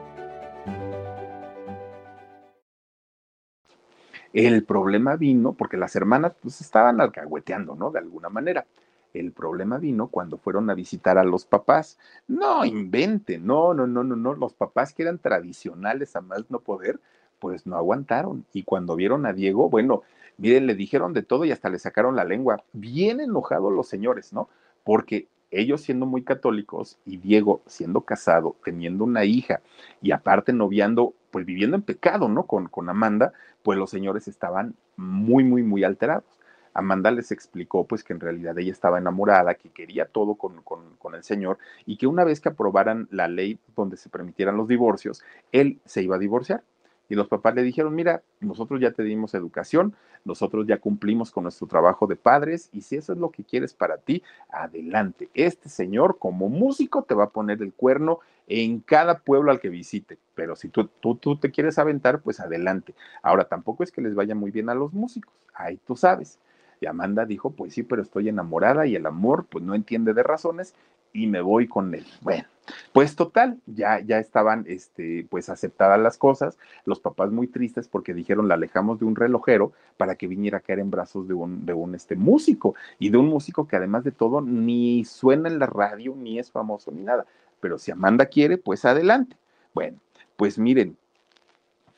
El problema vino porque las hermanas pues estaban alcahueteando, ¿no? De alguna manera. El problema vino cuando fueron a visitar a los papás. No invente, no, no, no, no, no. Los papás que eran tradicionales a más no poder, pues no aguantaron. Y cuando vieron a Diego, bueno, miren, le dijeron de todo y hasta le sacaron la lengua. Bien enojados los señores, ¿no? Porque ellos siendo muy católicos y Diego siendo casado, teniendo una hija y aparte noviando, pues viviendo en pecado, ¿no? Con, con Amanda, pues los señores estaban muy, muy, muy alterados. Amanda les explicó pues que en realidad ella estaba enamorada, que quería todo con, con, el Señor y que una vez que aprobaran la ley donde se permitieran los divorcios, él se iba a divorciar. Y los papás le dijeron, mira, nosotros ya te dimos educación, nosotros ya cumplimos con nuestro trabajo de padres y si eso es lo que quieres para ti, adelante. Este señor como músico te va a poner el cuerno en cada pueblo al que visite, pero si tú, tú, tú te quieres aventar, pues adelante. Ahora, tampoco es que les vaya muy bien a los músicos, ahí tú sabes. Y Amanda dijo, pues sí, pero estoy enamorada y el amor pues no entiende de razones y me voy con él. Bueno, pues total, ya, ya estaban este, pues aceptadas las cosas, los papás muy tristes porque dijeron la alejamos de un relojero para que viniera a caer en brazos de un, de un este, músico y de un músico que además de todo ni suena en la radio, ni es famoso, ni nada. Pero si Amanda quiere, pues adelante. Bueno, pues miren,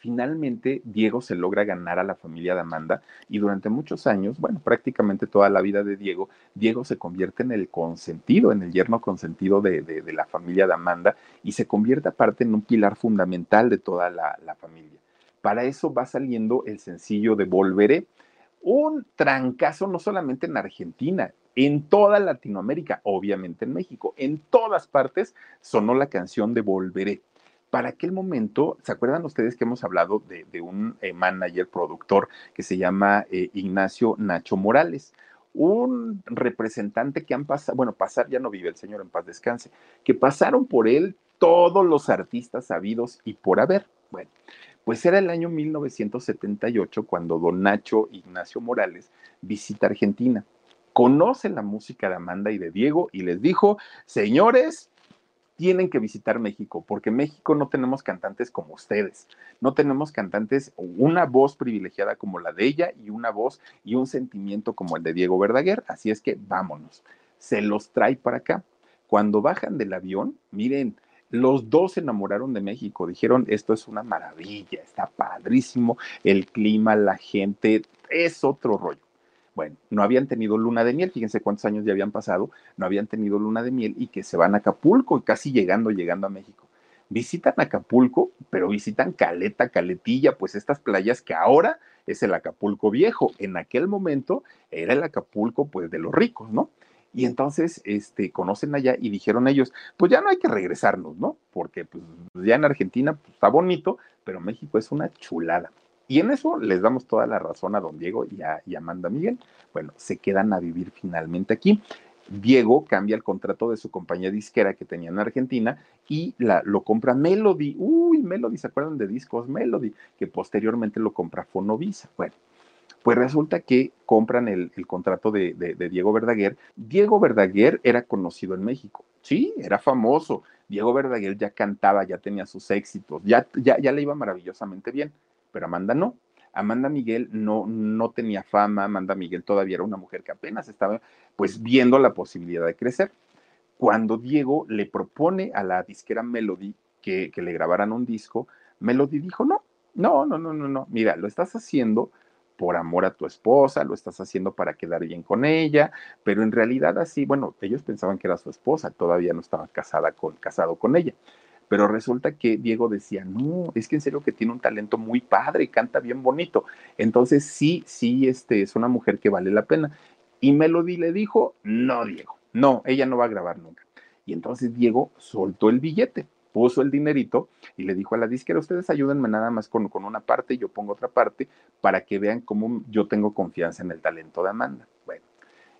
finalmente Diego se logra ganar a la familia de Amanda y durante muchos años, bueno, prácticamente toda la vida de Diego, Diego se convierte en el consentido, en el yerno consentido de, de, la familia de Amanda y se convierte aparte en un pilar fundamental de toda la, la familia. Para eso va saliendo el sencillo de Volveré, un trancazo no solamente en Argentina, en toda Latinoamérica, obviamente en México, en todas partes sonó la canción de Volveré para aquel momento, ¿se acuerdan ustedes que hemos hablado de, un eh, manager, productor que se llama eh, Ignacio Nacho Morales? Un representante que han pasado, bueno, pasar ya no vive el señor en paz descanse, que pasaron por él todos los artistas sabidos y por haber. Bueno, pues era el año 1978 cuando don Nacho Ignacio Morales visita Argentina. Conoce la música de Amanda y de Diego y les dijo, señores, tienen que visitar México, porque México no tenemos cantantes como ustedes, no tenemos cantantes, una voz privilegiada como la de ella y una voz y un sentimiento como el de Diego Verdaguer, así es que vámonos, se los trae para acá. Cuando bajan del avión, miren, los dos se enamoraron de México, dijeron, esto es una maravilla, está padrísimo, el clima, la gente, es otro rollo. Bueno, no habían tenido luna de miel, fíjense cuántos años ya habían pasado, no habían tenido luna de miel y que se van a Acapulco, casi llegando, llegando a México. Visitan Acapulco, pero visitan Caleta, Caletilla, pues estas playas que ahora es el Acapulco viejo. En aquel momento era el Acapulco, pues, de los ricos, ¿no? Y entonces, este, conocen allá y dijeron ellos, pues ya no hay que regresarnos, ¿no? Porque pues ya en Argentina pues, está bonito, pero México es una chulada. Y en eso les damos toda la razón a don Diego y a, Amanda Miguel. Bueno, se quedan a vivir finalmente aquí. Diego cambia el contrato de su compañía disquera que tenía en Argentina y la, lo compra Melody. Uy, Melody, ¿se acuerdan de discos Melody? Que posteriormente lo compra Fonovisa. Bueno, pues resulta que compran el, contrato de, de, Diego Verdaguer. Diego Verdaguer era conocido en México. Sí, era famoso. Diego Verdaguer ya cantaba, ya tenía sus éxitos, ya, ya, ya le iba maravillosamente bien pero Amanda no. Amanda Miguel no, no tenía fama, Amanda Miguel todavía era una mujer que apenas estaba pues viendo la posibilidad de crecer. Cuando Diego le propone a la disquera Melody que, que le grabaran un disco, Melody dijo, no, no, no, no, no, no, mira, lo estás haciendo por amor a tu esposa, lo estás haciendo para quedar bien con ella, pero en realidad así, bueno, ellos pensaban que era su esposa, todavía no estaba casada con, casado con ella pero resulta que Diego decía, no, es que en serio que tiene un talento muy padre, canta bien bonito. Entonces sí, sí, este, es una mujer que vale la pena. Y Melody le dijo, no, Diego, no, ella no va a grabar nunca. Y entonces Diego soltó el billete, puso el dinerito y le dijo a la disquera, ustedes ayúdenme nada más con, con una parte, yo pongo otra parte, para que vean cómo yo tengo confianza en el talento de Amanda. Bueno,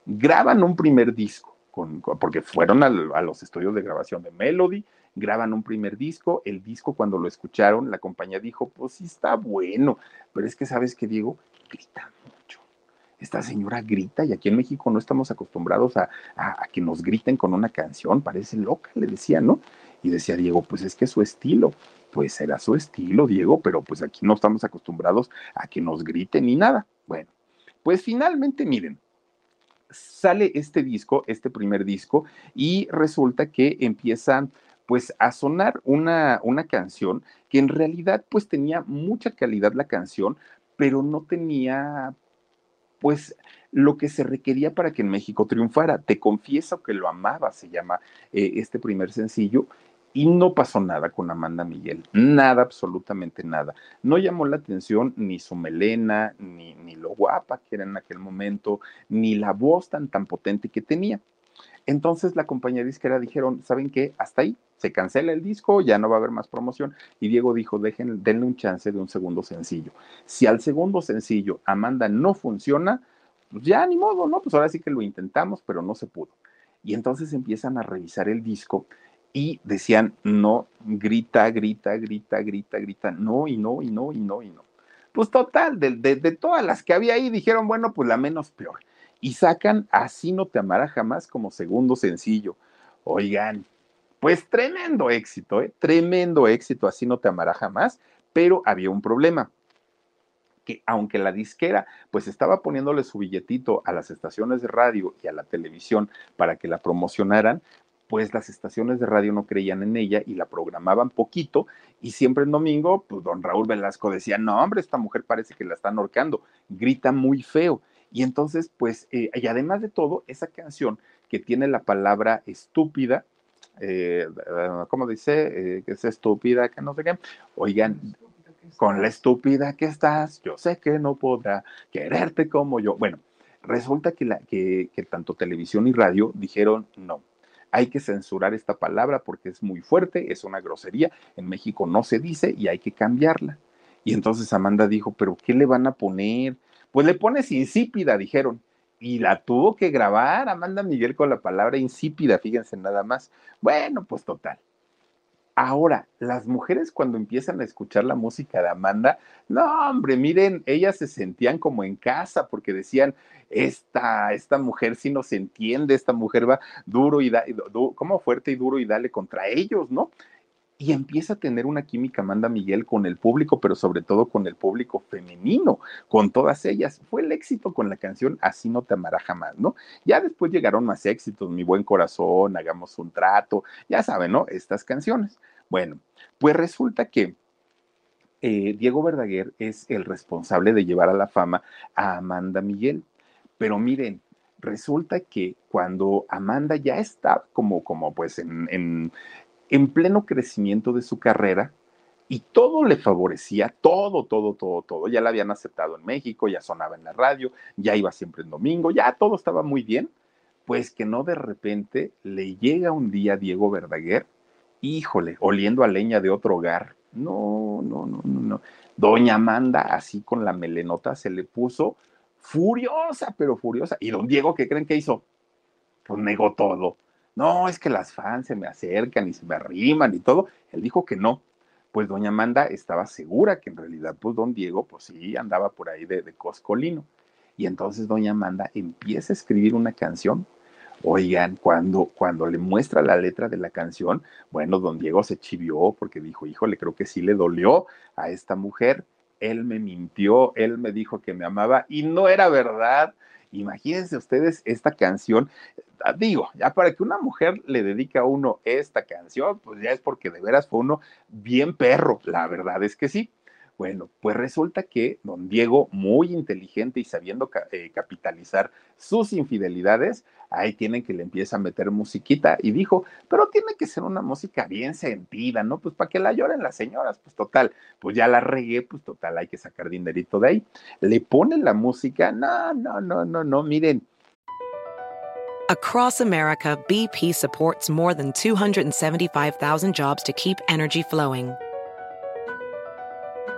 graban un primer disco, con, porque fueron a los estudios de grabación de Melody, graban un primer disco, el disco cuando lo escucharon, la compañía dijo, pues sí está bueno, pero es que sabes que Diego grita mucho. Esta señora grita y aquí en México no estamos acostumbrados a, a, que nos griten con una canción, parece loca, le decía, ¿no? Y decía Diego, pues es que es su estilo. Pues era su estilo, Diego, pero pues aquí no estamos acostumbrados a que nos griten ni nada. Bueno, pues finalmente, miren, sale este disco, este primer disco, y resulta que empiezan pues a sonar una, una canción que en realidad pues tenía mucha calidad la canción, pero no tenía pues lo que se requería para que en México triunfara. Te confieso que lo amaba, se llama eh, este primer sencillo, y no pasó nada con Amanda Miguel, nada, absolutamente nada. No llamó la atención ni su melena, ni, ni lo guapa que era en aquel momento, ni la voz tan, tan potente que tenía. Entonces la compañía disquera dijeron, ¿saben qué? Hasta ahí, se cancela el disco, ya no va a haber más promoción. Y Diego dijo, dejen, denle un chance de un segundo sencillo. Si al segundo sencillo Amanda no funciona, pues ya ni modo, ¿no? Pues ahora sí que lo intentamos, pero no se pudo. Y entonces empiezan a revisar el disco y decían, no, grita, grita, grita, grita, grita, no, y no, y no, y no, y no. Pues total, de, de, todas las que había ahí, dijeron, bueno, pues la menos peor. Y sacan Así no te amará jamás como segundo sencillo. Oigan, pues tremendo éxito, ¿eh? tremendo éxito, Así no te amará jamás, pero había un problema que aunque la disquera pues estaba poniéndole su billetito a las estaciones de radio y a la televisión para que la promocionaran, pues las estaciones de radio no creían en ella y la programaban poquito y siempre en domingo, pues don Raúl Velasco decía, no hombre, esta mujer parece que la están ahorcando, grita muy feo. Y entonces, pues, eh, y además de todo, esa canción que tiene la palabra estúpida, eh, ¿cómo dice? Eh, que es estúpida, que no sé qué. Oigan, con la estúpida que estás, yo sé que no podrá quererte como yo. Bueno, resulta que, la, que, que tanto televisión y radio dijeron no. Hay que censurar esta palabra porque es muy fuerte, es una grosería. En México no se dice y hay que cambiarla. Y entonces Amanda dijo, ¿pero qué le van a poner? Pues le pones insípida, dijeron. Y la tuvo que grabar Amanda Miguel con la palabra insípida, fíjense nada más. Bueno, pues total. Ahora, las mujeres cuando empiezan a escuchar la música de Amanda, no, hombre, miren, ellas se sentían como en casa porque decían, esta, esta mujer sí nos entiende, esta mujer va duro y da, como fuerte y duro y dale contra ellos, ¿no? Y empieza a tener una química Amanda Miguel con el público, pero sobre todo con el público femenino, con todas ellas. Fue el éxito con la canción Así no te amará jamás, ¿no? Ya después llegaron más éxitos, Mi buen corazón, Hagamos un trato, ya saben, ¿no? Estas canciones. Bueno, pues resulta que eh, Diego Verdaguer es el responsable de llevar a la fama a Amanda Miguel. Pero miren, resulta que cuando Amanda ya está como, como pues en pleno crecimiento de su carrera y todo le favorecía, todo, todo, todo, todo. Ya la habían aceptado en México, ya sonaba en la radio, ya iba siempre en domingo, ya todo estaba muy bien. Pues que no de repente le llega un día Diego Verdaguer, híjole, oliendo a leña de otro hogar. No, no, no, no, no. Doña Amanda, así con la melenota, se le puso furiosa, pero furiosa. Y don Diego, ¿qué creen que hizo? Pues negó todo no, es que las fans se me acercan y se me arriman y todo. Él dijo que no. Pues doña Amanda estaba segura que en realidad, pues don Diego, pues sí, andaba por ahí de, coscolino. Y entonces doña Amanda empieza a escribir una canción. Oigan, cuando, cuando le muestra la letra de la canción, bueno, don Diego se chivió porque dijo, híjole, creo que sí le dolió a esta mujer. Él me mintió, él me dijo que me amaba y no era verdad. Imagínense ustedes esta canción, ah, digo, ya para que una mujer le dedique a uno esta canción, pues ya es porque de veras fue uno bien perro, la verdad es que sí. Bueno, pues resulta que don Diego, muy inteligente y sabiendo eh, capitalizar sus infidelidades, ahí tienen que le empieza a meter musiquita y dijo, pero tiene que ser una música bien sentida, ¿no? Pues para que la lloren las señoras, pues total, pues ya la regué, pues total, hay que sacar dinerito de ahí. Le pone la música, no, no, no, no, no, miren. Across America, BP supports more than 275,000 jobs to keep energy flowing.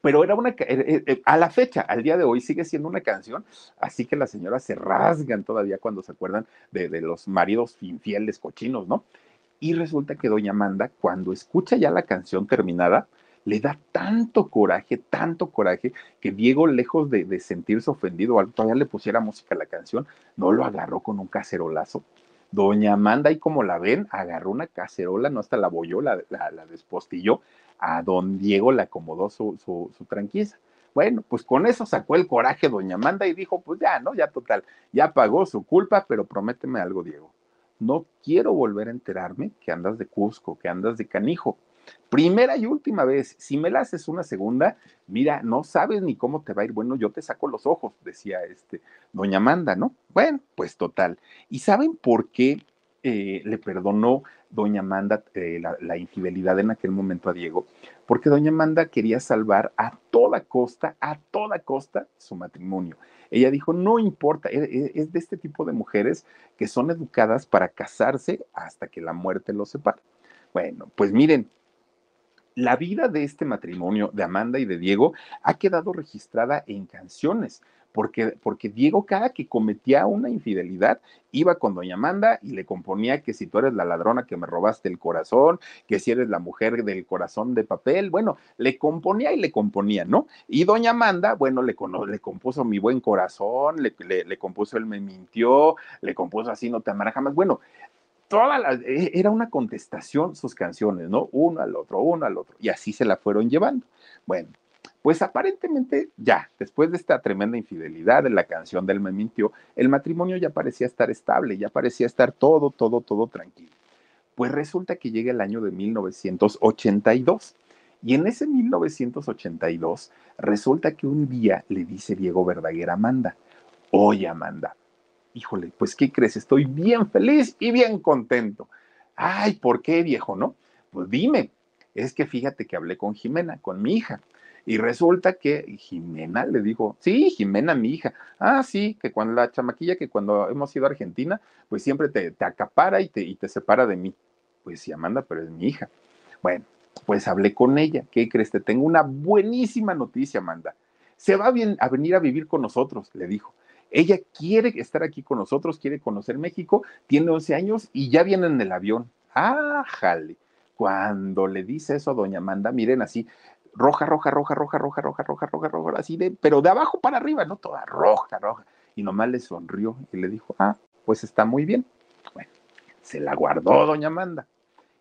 Pero era una, eh, eh, eh, a la fecha, al día de hoy, sigue siendo una canción, así que las señoras se rasgan todavía cuando se acuerdan de, los maridos infieles cochinos, ¿no? Y resulta que doña Amanda, cuando escucha ya la canción terminada, le da tanto coraje, tanto coraje, que Diego, lejos de, sentirse ofendido, todavía le pusiera música a la canción, no lo agarró con un cacerolazo. Doña Amanda, y como la ven, agarró una cacerola, no hasta la bolló, la, la, despostilló, a don Diego le acomodó su, su, su. Bueno, pues con eso sacó el coraje doña Amanda y dijo, pues ya, ¿no? Ya total, ya pagó su culpa, pero prométeme algo, Diego no quiero volver a enterarme que andas de Cusco, que andas de Canijo. Primera y última vez, si me la haces una segunda, mira, no sabes ni cómo te va a ir, bueno, yo te saco los ojos, decía este, doña Amanda, ¿no? Bueno, pues total. ¿Y saben por qué eh, le perdonó doña Amanda eh, la, infidelidad en aquel momento a Diego? Porque doña Amanda quería salvar a toda costa, a toda costa, su matrimonio. Ella dijo, no importa, e, e, es de este tipo de mujeres que son educadas para casarse hasta que la muerte los separe. Bueno, pues miren, la vida de este matrimonio de Amanda y de Diego ha quedado registrada en canciones. Porque, porque, Diego cada que cometía una infidelidad iba con doña Amanda y le componía que si tú eres la ladrona que me robaste el corazón, que si eres la mujer del corazón de papel, bueno, le componía y le componía, ¿no? Y doña Amanda, bueno, le, le compuso mi buen corazón, le, le, compuso él me mintió, le compuso así no te amará jamás. Bueno, toda e, era una contestación sus canciones, ¿no? Uno al otro, uno al otro, y así se la fueron llevando. Bueno, pues aparentemente ya, después de esta tremenda infidelidad de la canción del me mintió, el matrimonio ya parecía estar estable, ya parecía estar todo, todo, todo tranquilo. Pues resulta que llega el año de 1982. Y en ese 1982 resulta que un día le dice Diego Verdaguer a Amanda, oye Amanda, híjole, pues ¿qué crees? Estoy bien feliz y bien contento. Ay, ¿por qué, viejo, no? Pues dime, es que fíjate que hablé con Jimena, con mi hija. Y resulta que Jimena le dijo, sí, Jimena, mi hija. Ah, sí, que cuando la chamaquilla, que cuando hemos ido a Argentina, pues siempre te, te acapara y te, y te separa de mí. Pues sí, Amanda, pero es mi hija. Bueno, pues hablé con ella. ¿Qué crees? Te tengo una buenísima noticia, Amanda. Se va bien a venir a vivir con nosotros, le dijo. Ella quiere estar aquí con nosotros, quiere conocer México, tiene 11 años y ya viene en el avión. Ah. Cuando le dice eso a doña Amanda, miren así, roja, roja, roja, roja, roja, roja, roja, roja, roja, así de, pero de abajo para arriba, no toda roja, roja. Y nomás le sonrió y le dijo, ah, pues está muy bien. Bueno, se la guardó doña Amanda.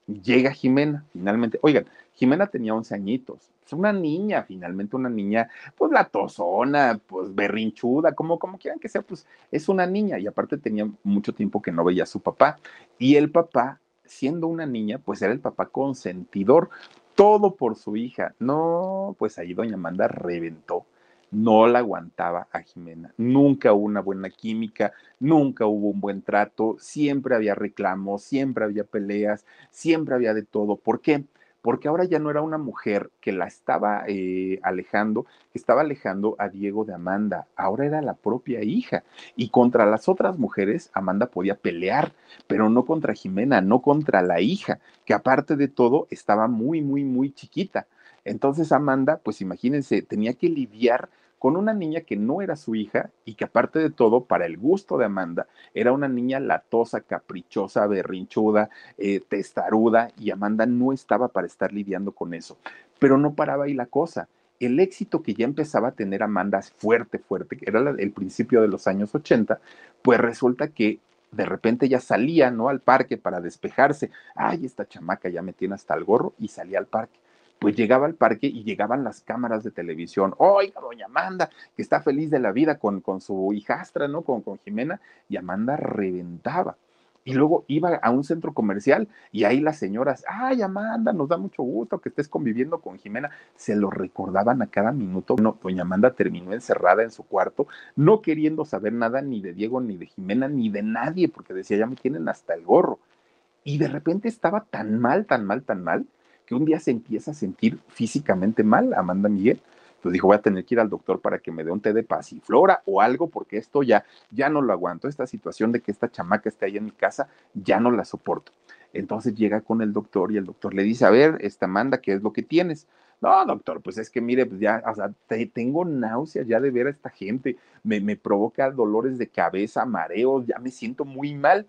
Llega Jimena, finalmente. Oigan, Jimena tenía 11 añitos. Es una niña, finalmente una niña, pues la tosona, pues berrinchuda, como, como quieran que sea, pues es una niña. Y aparte tenía mucho tiempo que no veía a su papá. Y el papá, siendo una niña, pues era el papá consentidor. Todo por su hija. No, pues ahí doña Amanda reventó no la aguantaba a Jimena. Nunca hubo una buena química, nunca hubo un buen trato, siempre había reclamos, siempre había peleas, siempre había de todo. ¿Por qué? Porque ahora ya no era una mujer que la estaba eh, alejando, que estaba alejando a Diego de Amanda, ahora era la propia hija. Y contra las otras mujeres, Amanda podía pelear, pero no contra Jimena, no contra la hija, que aparte de todo estaba muy, muy, muy chiquita. Entonces Amanda, pues imagínense, tenía que lidiar con una niña que no era su hija y que aparte de todo, para el gusto de Amanda, era una niña latosa, caprichosa, berrinchuda, eh, testaruda, y Amanda no estaba para estar lidiando con eso. Pero no paraba ahí la cosa. El éxito que ya empezaba a tener Amanda fuerte, fuerte, que era el principio de los años 80, pues resulta que de repente ya salía, ¿no? Al parque para despejarse. Ay, esta chamaca ya me tiene hasta el gorro y salía al parque pues llegaba al parque y llegaban las cámaras de televisión. Oiga, doña Amanda, que está feliz de la vida con, con su hijastra, ¿no? Con, con Jimena, y Amanda reventaba. Y luego iba a un centro comercial y ahí las señoras, ay Amanda, nos da mucho gusto que estés conviviendo con Jimena. Se lo recordaban a cada minuto. No, doña Amanda terminó encerrada en su cuarto, no queriendo saber nada ni de Diego, ni de Jimena, ni de nadie, porque decía, ya me tienen hasta el gorro. Y de repente estaba tan mal, tan mal, tan mal, que un día se empieza a sentir físicamente mal, Amanda Miguel. Entonces dijo, voy a tener que ir al doctor para que me dé un té de pasiflora o algo, porque esto ya, ya no lo aguanto. Esta situación de que esta chamaca esté ahí en mi casa, ya no la soporto. Entonces llega con el doctor y el doctor le dice, a ver, esta Amanda, ¿qué es lo que tienes? No, doctor, pues es que mire, pues ya, o sea, tengo náuseas ya de ver a esta gente, me provoca dolores de cabeza, mareos, ya me siento muy mal.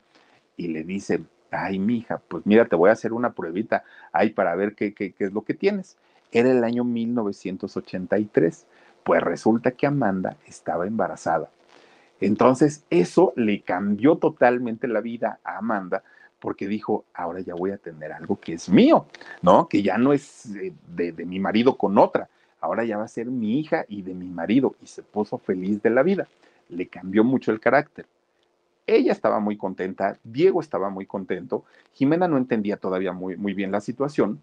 Y le dice, ay, mija, pues mira, te voy a hacer una pruebita ahí para ver qué, qué, es lo que tienes. Era el año 1983. Pues resulta que Amanda estaba embarazada. Entonces, eso le cambió totalmente la vida a Amanda porque dijo, ahora ya voy a tener algo que es mío, ¿no? Que ya no es de, de, mi marido con otra, ahora ya va a ser mi hija y de mi marido, y se puso feliz de la vida. Le cambió mucho el carácter. Ella estaba muy contenta, Diego estaba muy contento, Jimena no entendía todavía muy, muy bien la situación,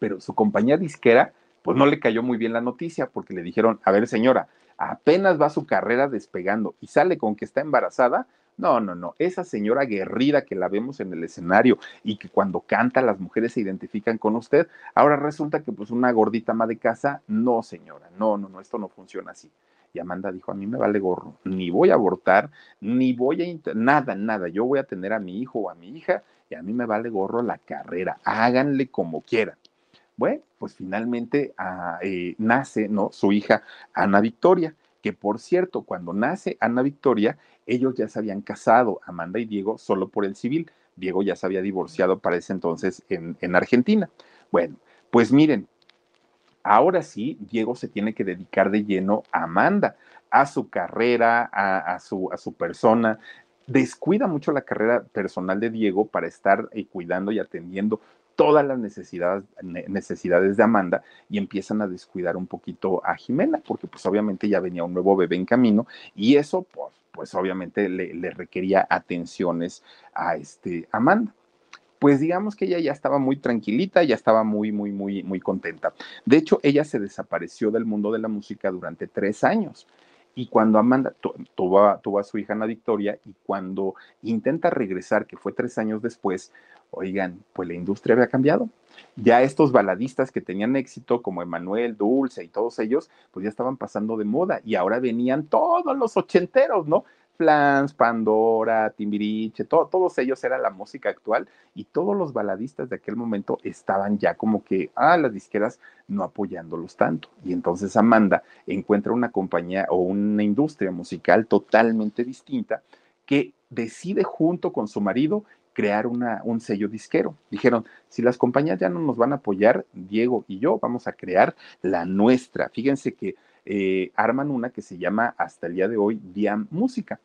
pero su compañía disquera, pues no le cayó muy bien la noticia porque le dijeron, a ver señora, apenas va su carrera despegando y sale con que está embarazada, no, no, no. Esa señora guerrida que la vemos en el escenario y que cuando canta las mujeres se identifican con usted, ahora resulta que pues una gordita más de casa, no, señora, no, no, no, esto no funciona así. Y Amanda dijo, a mí me vale gorro, ni voy a abortar, ni voy a, nada, nada, yo voy a tener a mi hijo o a mi hija y a mí me vale gorro la carrera, háganle como quieran. Bueno, pues finalmente ah, eh, nace, ¿no? Su hija Ana Victoria, que por cierto, cuando nace Ana Victoria, ellos ya se habían casado, Amanda y Diego, solo por el civil. Diego ya se había divorciado para ese entonces en, en Argentina. Bueno, pues miren, ahora sí, Diego se tiene que dedicar de lleno a Amanda, a su carrera, a, su, a su persona. Descuida mucho la carrera personal de Diego para estar eh, cuidando y atendiendo todas las necesidades, necesidades de Amanda y empiezan a descuidar un poquito a Jimena, porque pues obviamente ya venía un nuevo bebé en camino y eso pues, pues obviamente le, le requería atenciones a este Amanda pues digamos que ella ya estaba muy tranquilita, ya estaba muy, muy, muy, muy contenta. De hecho, ella se desapareció del mundo de la música durante tres años. Y cuando Amanda tuvo, a su hija Ana Victoria y cuando intenta regresar, que fue tres años después, oigan, pues la industria había cambiado. Ya estos baladistas que tenían éxito, como Emanuel, Dulce y todos ellos, pues ya estaban pasando de moda y ahora venían todos los ochenteros, ¿no? Flans, Pandora, Timbiriche, todos ellos era la música actual y todos los baladistas de aquel momento estaban ya como que, ah, las disqueras no apoyándolos tanto. Y entonces Amanda encuentra una compañía o una industria musical totalmente distinta que decide junto con su marido crear una, un sello disquero. Dijeron, si las compañías ya no nos van a apoyar, Diego y yo vamos a crear la nuestra. Fíjense que eh, arman una que se llama hasta el día de hoy Diam Música.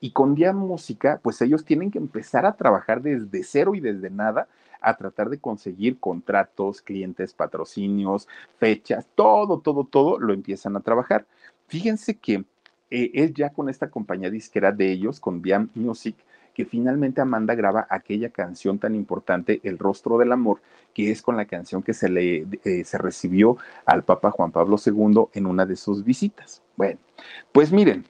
Y con Diam Música, pues ellos tienen que empezar a trabajar desde cero y desde nada a tratar de conseguir contratos, clientes, patrocinios, fechas, todo, todo, todo lo empiezan a trabajar. Fíjense que eh, es ya con esta compañía disquera de ellos, con Diam Music, que finalmente Amanda graba aquella canción tan importante, El rostro del amor, que es con la canción que se le eh, se recibió al Papa Juan Pablo II en una de sus visitas. Bueno, pues miren,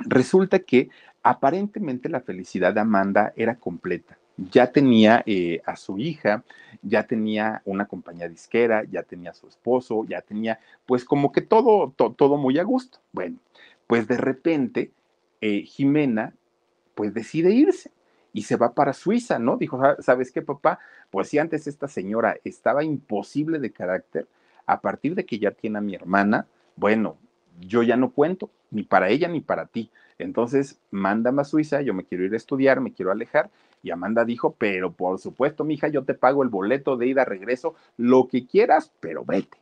resulta que aparentemente la felicidad de Amanda era completa. Ya tenía eh, a su hija, ya tenía una compañía disquera, ya tenía a su esposo, ya tenía, pues como que todo, todo muy a gusto. Bueno, pues de repente eh, Jimena pues decide irse y se va para Suiza, ¿no? Dijo, ¿sabes qué, papá? Pues si antes esta señora estaba imposible de carácter, a partir de que ya tiene a mi hermana, bueno, yo ya no cuento, ni para ella ni para ti. Entonces, mándame a Suiza, yo me quiero ir a estudiar, me quiero alejar. Y Amanda dijo, pero por supuesto, mija, yo te pago el boleto de ida, regreso, lo que quieras, pero vete.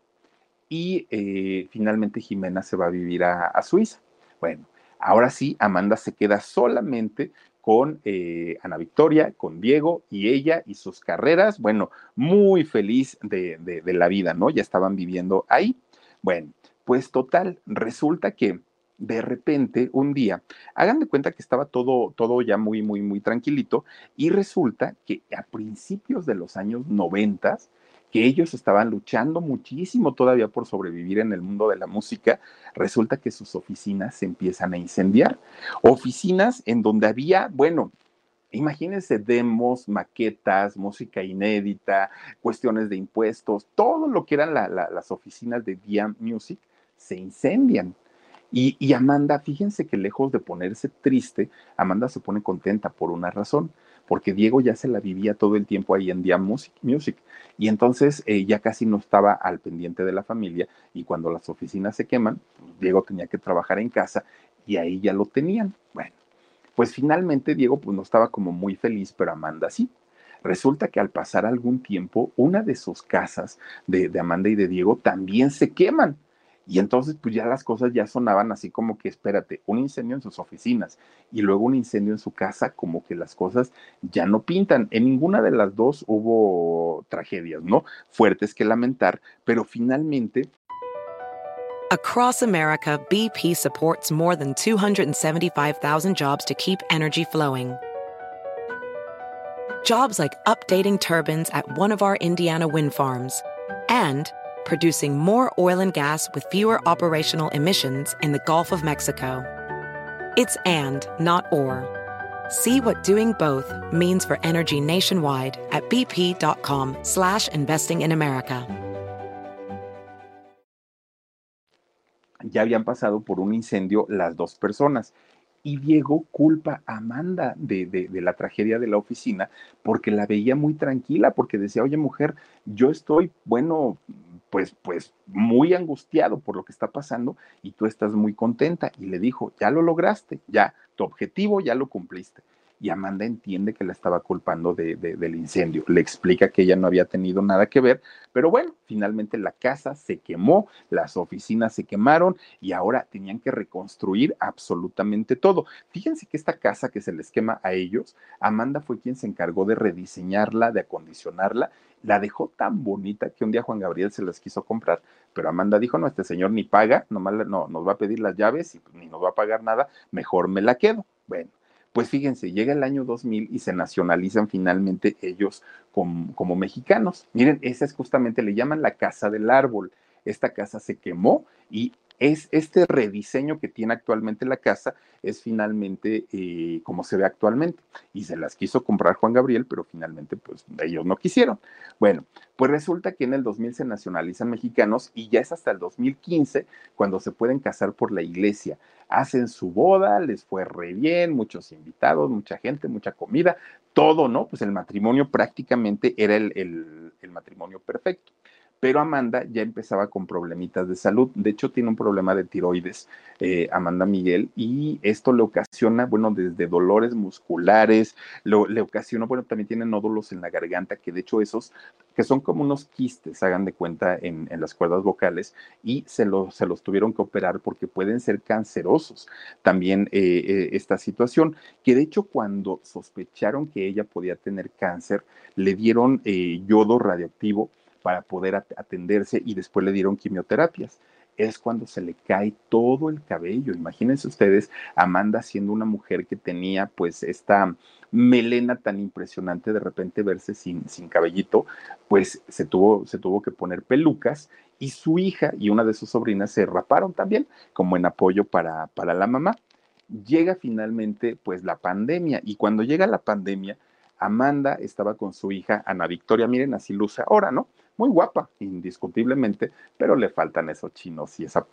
Y eh, finalmente Jimena se va a vivir a Suiza. Bueno, Ahora sí, Amanda se queda solamente con eh, Ana Victoria, con Diego y ella y sus carreras, bueno, muy feliz de, de, la vida, ¿no? Ya estaban viviendo ahí. Bueno, pues total, resulta que de repente un día, hagan de cuenta que estaba todo, todo ya muy, muy, muy tranquilito y resulta que a principios de los años noventas, que ellos estaban luchando muchísimo todavía por sobrevivir en el mundo de la música, resulta que sus oficinas se empiezan a incendiar. Oficinas en donde había, bueno, Imagínense demos, maquetas, música inédita, cuestiones de impuestos, todo lo que eran las oficinas de Diam Music se incendian. Y, y, Amanda, fíjense que lejos de ponerse triste, Amanda se pone contenta por una razón porque Diego ya se la vivía todo el tiempo ahí en Dia Music, Music y entonces eh, ya casi no estaba al pendiente de la familia y cuando las oficinas se queman, pues, Diego tenía que trabajar en casa y ahí ya lo tenían. Bueno, pues finalmente Diego pues no estaba como muy feliz, pero Amanda sí. Resulta que al pasar algún tiempo, una de sus casas de, de Amanda y de Diego también se queman. Y entonces, pues ya las cosas ya sonaban así como que, espérate, un incendio en sus oficinas y luego un incendio en su casa, como que las cosas ya no pintan. En ninguna de las dos hubo tragedias, ¿no? Fuertes que lamentar, pero finalmente... Across America, BP supports more than 275,000 jobs to keep energy flowing. Jobs like updating turbines at one of our Indiana wind farms and producing more oil and gas with fewer operational emissions in the Gulf of Mexico. It's and, not or. See what doing both means for energy nationwide at bp.com slash investing in America. Ya habían pasado por un incendio las dos personas. Y Diego culpa a Amanda de, de, de, la tragedia de la oficina porque la veía muy tranquila, porque decía, oye mujer, yo estoy, bueno, pues, pues muy angustiado por lo que está pasando y tú estás muy contenta. Y le dijo, ya lo lograste, ya, tu objetivo ya lo cumpliste y Amanda entiende que la estaba culpando de, de, del incendio. Le explica que ella no había tenido nada que ver, pero bueno, finalmente la casa se quemó, las oficinas se quemaron y ahora tenían que reconstruir absolutamente todo. Fíjense que esta casa que se les quema a ellos, Amanda fue quien se encargó de rediseñarla, de acondicionarla la dejó tan bonita que un día Juan Gabriel se las quiso comprar, pero Amanda dijo, no, este señor ni paga, nomás no, nos va a pedir las llaves y pues, ni nos va a pagar nada, mejor me la quedo. Bueno, pues fíjense, llega el año 2000 y se nacionalizan finalmente ellos como, como, mexicanos. Miren, esa es justamente, le llaman la casa del árbol. Esta casa se quemó y es este rediseño que tiene actualmente la casa es finalmente eh, como se ve actualmente. Y se las quiso comprar Juan Gabriel, pero finalmente pues ellos no quisieron. Bueno, pues resulta que en el 2000 se nacionalizan mexicanos y ya es hasta el 2015 cuando se pueden casar por la iglesia. Hacen su boda, les fue re bien, muchos invitados, mucha gente, mucha comida, todo, ¿no? Pues el matrimonio prácticamente era el, matrimonio perfecto pero Amanda ya empezaba con problemitas de salud. De hecho, tiene un problema de tiroides, eh, Amanda Miguel, y esto le ocasiona, bueno, desde dolores musculares, le ocasiona, bueno, también tiene nódulos en la garganta, que de hecho esos, que son como unos quistes, hagan de cuenta, en, las cuerdas vocales, y se, lo, se, los tuvieron que operar porque pueden ser cancerosos también eh, eh, esta situación, que de hecho cuando sospecharon que ella podía tener cáncer, le dieron yodo radioactivo, para poder atenderse y después le dieron quimioterapias. Es cuando se le cae todo el cabello. Imagínense ustedes, Amanda siendo una mujer que tenía pues esta melena tan impresionante, de repente verse sin, sin cabellito, pues se tuvo, se tuvo que poner pelucas y su hija y una de sus sobrinas se raparon también como en apoyo para, para la mamá. Llega finalmente pues la pandemia y cuando llega la pandemia, Amanda estaba con su hija Ana Victoria, miren así luce ahora, ¿no? Muy guapa, indiscutiblemente, pero le faltan esos chinos y esa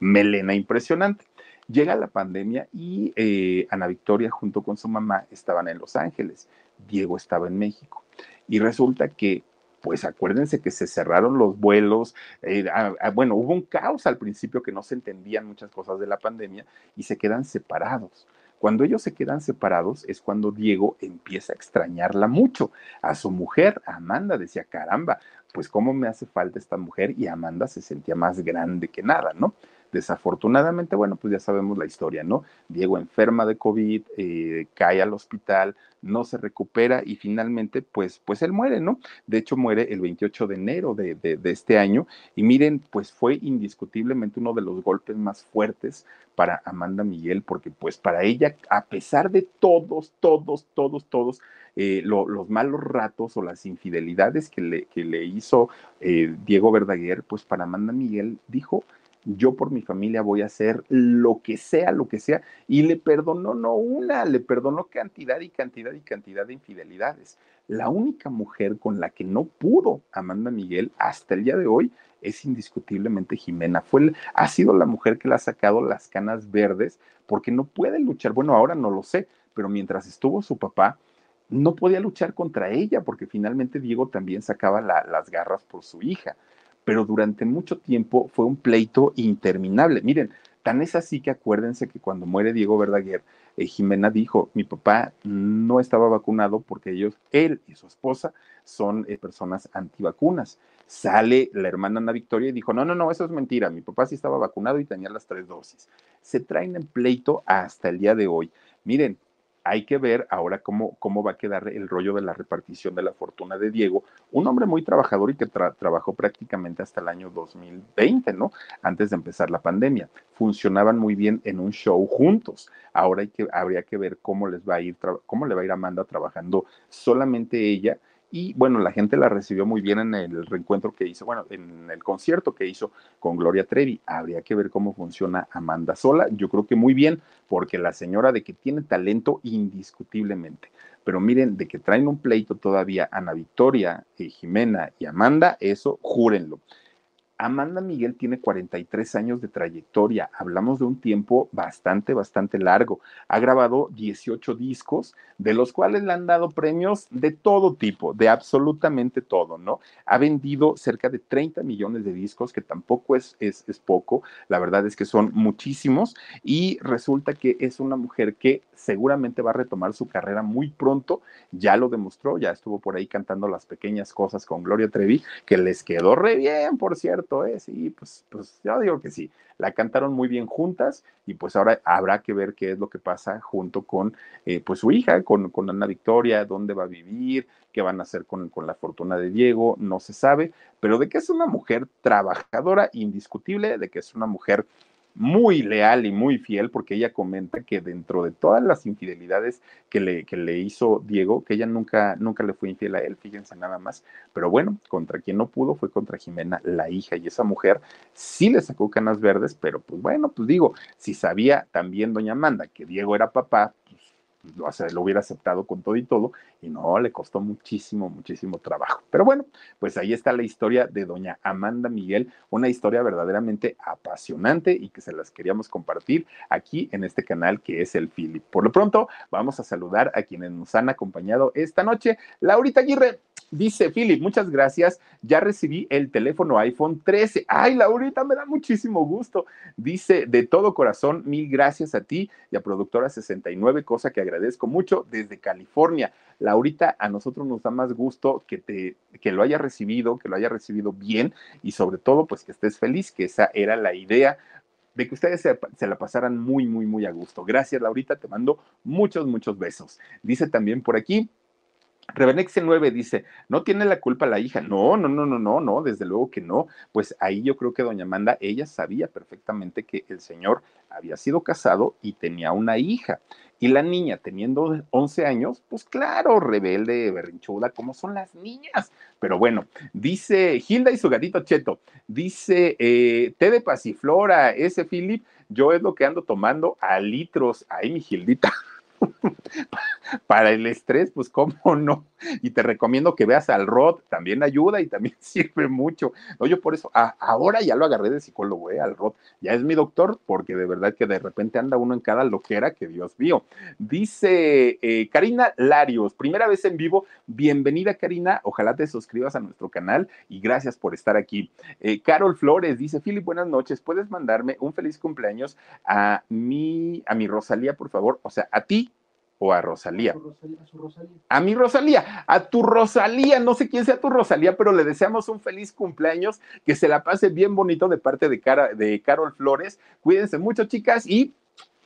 melena impresionante. Llega la pandemia y eh, Ana Victoria junto con su mamá estaban en Los Ángeles, Diego estaba en México. Y resulta que, pues acuérdense que se cerraron los vuelos, eh, ah, bueno, hubo un caos al principio que no se entendían muchas cosas de la pandemia y se quedan separados. Cuando ellos se quedan separados es cuando Diego empieza a extrañarla mucho. A su mujer, Amanda, decía, caramba, pues cómo me hace falta esta mujer y Amanda se sentía más grande que nada, ¿no? Desafortunadamente, bueno, pues ya sabemos la historia, ¿no? Diego enferma de COVID, eh, cae al hospital, no se recupera y finalmente, pues, pues él muere, ¿no? De hecho, muere el 28 de enero de, de, este año y miren, pues fue indiscutiblemente uno de los golpes más fuertes para Amanda Miguel, porque pues para ella, a pesar de todos, todos, todos, todos eh, lo, los malos ratos o las infidelidades que le, que le hizo eh, Diego Verdaguer, pues para Amanda Miguel dijo, yo por mi familia voy a hacer lo que sea, lo que sea, y le perdonó no una, le perdonó cantidad y cantidad y cantidad de infidelidades. La única mujer con la que no pudo Amanda Miguel hasta el día de hoy es indiscutiblemente Jimena. Fue, ha sido la mujer que le ha sacado las canas verdes porque no puede luchar. Bueno, ahora no lo sé, pero mientras estuvo su papá, no podía luchar contra ella porque finalmente Diego también sacaba la, las garras por su hija pero durante mucho tiempo fue un pleito interminable. Miren, tan es así que acuérdense que cuando muere Diego Verdaguer, eh, Jimena dijo, mi papá no estaba vacunado porque ellos, él y su esposa, son eh, personas antivacunas. Sale la hermana Ana Victoria y dijo, no, no, no, eso es mentira, mi papá sí estaba vacunado y tenía las tres dosis. Se traen en pleito hasta el día de hoy. Miren, hay que ver ahora cómo, cómo va a quedar el rollo de la repartición de la fortuna de Diego, un hombre muy trabajador y que tra trabajó prácticamente hasta el año 2020, ¿no? Antes de empezar la pandemia. Funcionaban muy bien en un show juntos. Ahora hay que, habría que ver cómo les va a ir, cómo le va a ir Amanda trabajando solamente ella y bueno, la gente la recibió muy bien en el reencuentro que hizo, bueno, en el concierto que hizo con Gloria Trevi. Habría que ver cómo funciona Amanda Sola. Yo creo que muy bien, porque la señora de que tiene talento indiscutiblemente. Pero miren, de que traen un pleito todavía Ana Victoria, eh, Jimena y Amanda, eso júrenlo. Amanda Miguel tiene 43 años de trayectoria. Hablamos de un tiempo bastante, bastante largo. Ha grabado 18 discos, de los cuales le han dado premios de todo tipo, de absolutamente todo, ¿no? Ha vendido cerca de 30 millones de discos, que tampoco es, es, es poco. La verdad es que son muchísimos. Y resulta que es una mujer que seguramente va a retomar su carrera muy pronto. Ya lo demostró, ya estuvo por ahí cantando las pequeñas cosas con Gloria Trevi, que les quedó re bien, por cierto es, y pues, pues yo digo que sí, la cantaron muy bien juntas y pues ahora habrá que ver qué es lo que pasa junto con eh, pues su hija, con, con, Ana Victoria, dónde va a vivir, qué van a hacer con, con la fortuna de Diego, no se sabe, pero de que es una mujer trabajadora, indiscutible, de que es una mujer muy leal y muy fiel, porque ella comenta que dentro de todas las infidelidades que le, que le hizo Diego, que ella nunca, nunca le fue infiel a él, fíjense nada más. Pero bueno, contra quien no pudo fue contra Jimena, la hija, y esa mujer sí le sacó canas verdes, pero pues bueno, pues digo, si sabía también doña Amanda que Diego era papá, o sea, lo hubiera aceptado con todo y todo, y no, le costó muchísimo, muchísimo trabajo. Pero bueno, pues ahí está la historia de doña Amanda Miguel, una historia verdaderamente apasionante y que se las queríamos compartir aquí en este canal que es el Philip. Por lo pronto, vamos a saludar a quienes nos han acompañado esta noche. Laurita Aguirre, Dice Philip, muchas gracias. Ya recibí el teléfono iPhone 13. Ay, Laurita, me da muchísimo gusto. Dice, de todo corazón, mil gracias a ti y a Productora 69, cosa que agradezco mucho desde California. Laurita, a nosotros nos da más gusto que, te, que lo haya recibido, que lo haya recibido bien y sobre todo, pues que estés feliz, que esa era la idea de que ustedes se, se, la pasaran muy, muy, muy a gusto. Gracias, Laurita, te mando muchos, muchos besos. Dice también por aquí, Rebenexe 9 dice, no tiene la culpa la hija. No, no, no, no, no, no, desde luego que no. Pues ahí yo creo que doña Amanda, ella sabía perfectamente que el señor había sido casado y tenía una hija. Y la niña, teniendo 11 años, pues claro, rebelde, berrinchuda, como son las niñas. Pero bueno, dice Hilda y su gatito Cheto, dice eh, té de pasiflora, ese Philip, yo es lo que ando tomando a litros. Ay, mi Gildita. para el estrés, pues cómo no. Y te recomiendo que veas al Rod, también ayuda y también sirve mucho. No, yo por eso, ahora ya lo agarré de psicólogo, ¿eh? al Rod, ya es mi doctor, porque de verdad que de repente anda uno en cada loquera que Dios mío. Dice eh, Karina Larios, primera vez en vivo, bienvenida Karina, ojalá te suscribas a nuestro canal y gracias por estar aquí. Eh, Carol Flores dice, Philip, buenas noches, ¿puedes mandarme un feliz cumpleaños a mi, a mi Rosalía, por favor? O sea, a ti o a Rosalía. A, mi Rosalía, a tu Rosalía, no sé quién sea tu Rosalía, pero le deseamos un feliz cumpleaños, que se la pase bien bonito de parte de, Cara, de Carol Flores. Cuídense mucho, chicas, y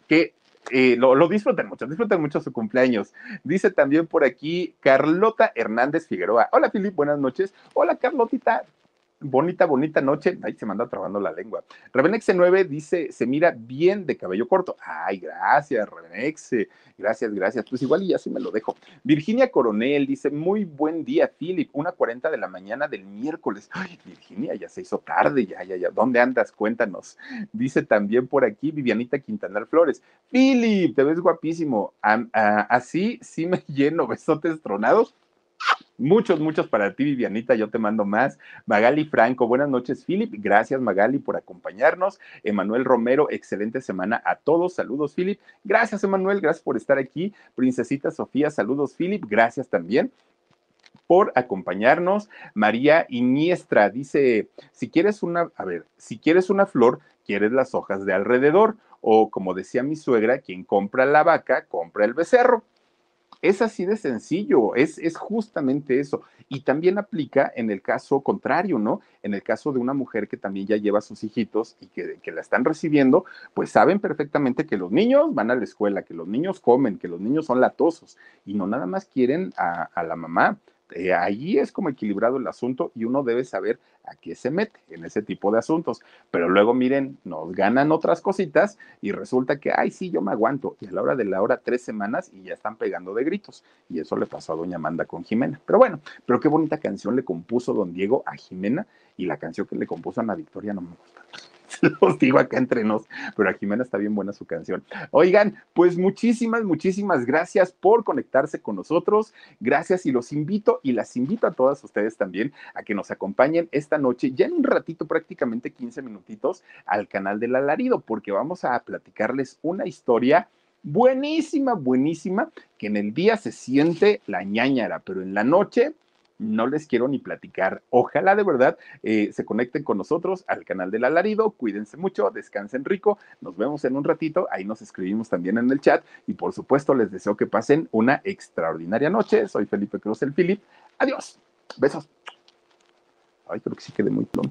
que eh, lo, lo, disfruten mucho, disfruten mucho su cumpleaños. Dice también por aquí Carlota Hernández Figueroa. Hola, Filip, buenas noches. Hola, Carlotita bonita, bonita noche. Ay, se me anda trabando la lengua. Revenexe 9 dice, se mira bien de cabello corto. Ay, gracias, Revenexe. Gracias, gracias. Pues igual y ya sí me lo dejo. Virginia Coronel dice, muy buen día, Philip. Una cuarenta de la mañana del miércoles. Ay, Virginia, ya se hizo tarde, ya, ya, ya. ¿Dónde andas? Cuéntanos. Dice también por aquí Vivianita Quintanar Flores. Philip, te ves guapísimo. así sí me lleno. Besotes tronados. Muchos, muchos para ti, Vivianita. Yo te mando más. Magali Franco, buenas noches, Philip. Gracias, Magali, por acompañarnos. Emanuel Romero, excelente semana a todos. Saludos, Philip. Gracias, Emanuel. Gracias por estar aquí. Princesita Sofía, saludos, Philip. Gracias también por acompañarnos. María Iniestra dice, si quieres una, a ver, si quieres una flor, quieres las hojas de alrededor. O como decía mi suegra, quien compra la vaca, compra el becerro. Es así de sencillo, es, es justamente eso. Y también aplica en el caso contrario, ¿no? En el caso de una mujer que también ya lleva a sus hijitos y que, que la están recibiendo, pues saben perfectamente que los niños van a la escuela, que los niños comen, que los niños son latosos y no nada más quieren a, a la mamá, eh, ahí es como equilibrado el asunto y uno debe saber a qué se mete en ese tipo de asuntos. Pero luego, miren, nos ganan otras cositas y resulta que, ay, sí, yo me aguanto. Y a la hora de la hora, tres semanas y ya están pegando de gritos. Y eso le pasó a doña Amanda con Jimena. Pero bueno, pero qué bonita canción le compuso don Diego a Jimena y la canción que le compuso a Ana Victoria no me gusta. los digo acá entre nos, pero a Jimena está bien buena su canción. Oigan, pues muchísimas, muchísimas gracias por conectarse con nosotros. Gracias y los invito y las invito a todas ustedes también a que nos acompañen esta noche, ya en un ratito, prácticamente 15 minutitos, al canal del alarido, porque vamos a platicarles una historia buenísima, buenísima, que en el día se siente la ñañara, pero en la noche no les quiero ni platicar. Ojalá de verdad eh, se conecten con nosotros al canal del alarido. Cuídense mucho, descansen rico. Nos vemos en un ratito. Ahí nos escribimos también en el chat. Y por supuesto, les deseo que pasen una extraordinaria noche. Soy Felipe Cruz, el Philip. Adiós. Besos. Ay, creo que sí quedé muy plom.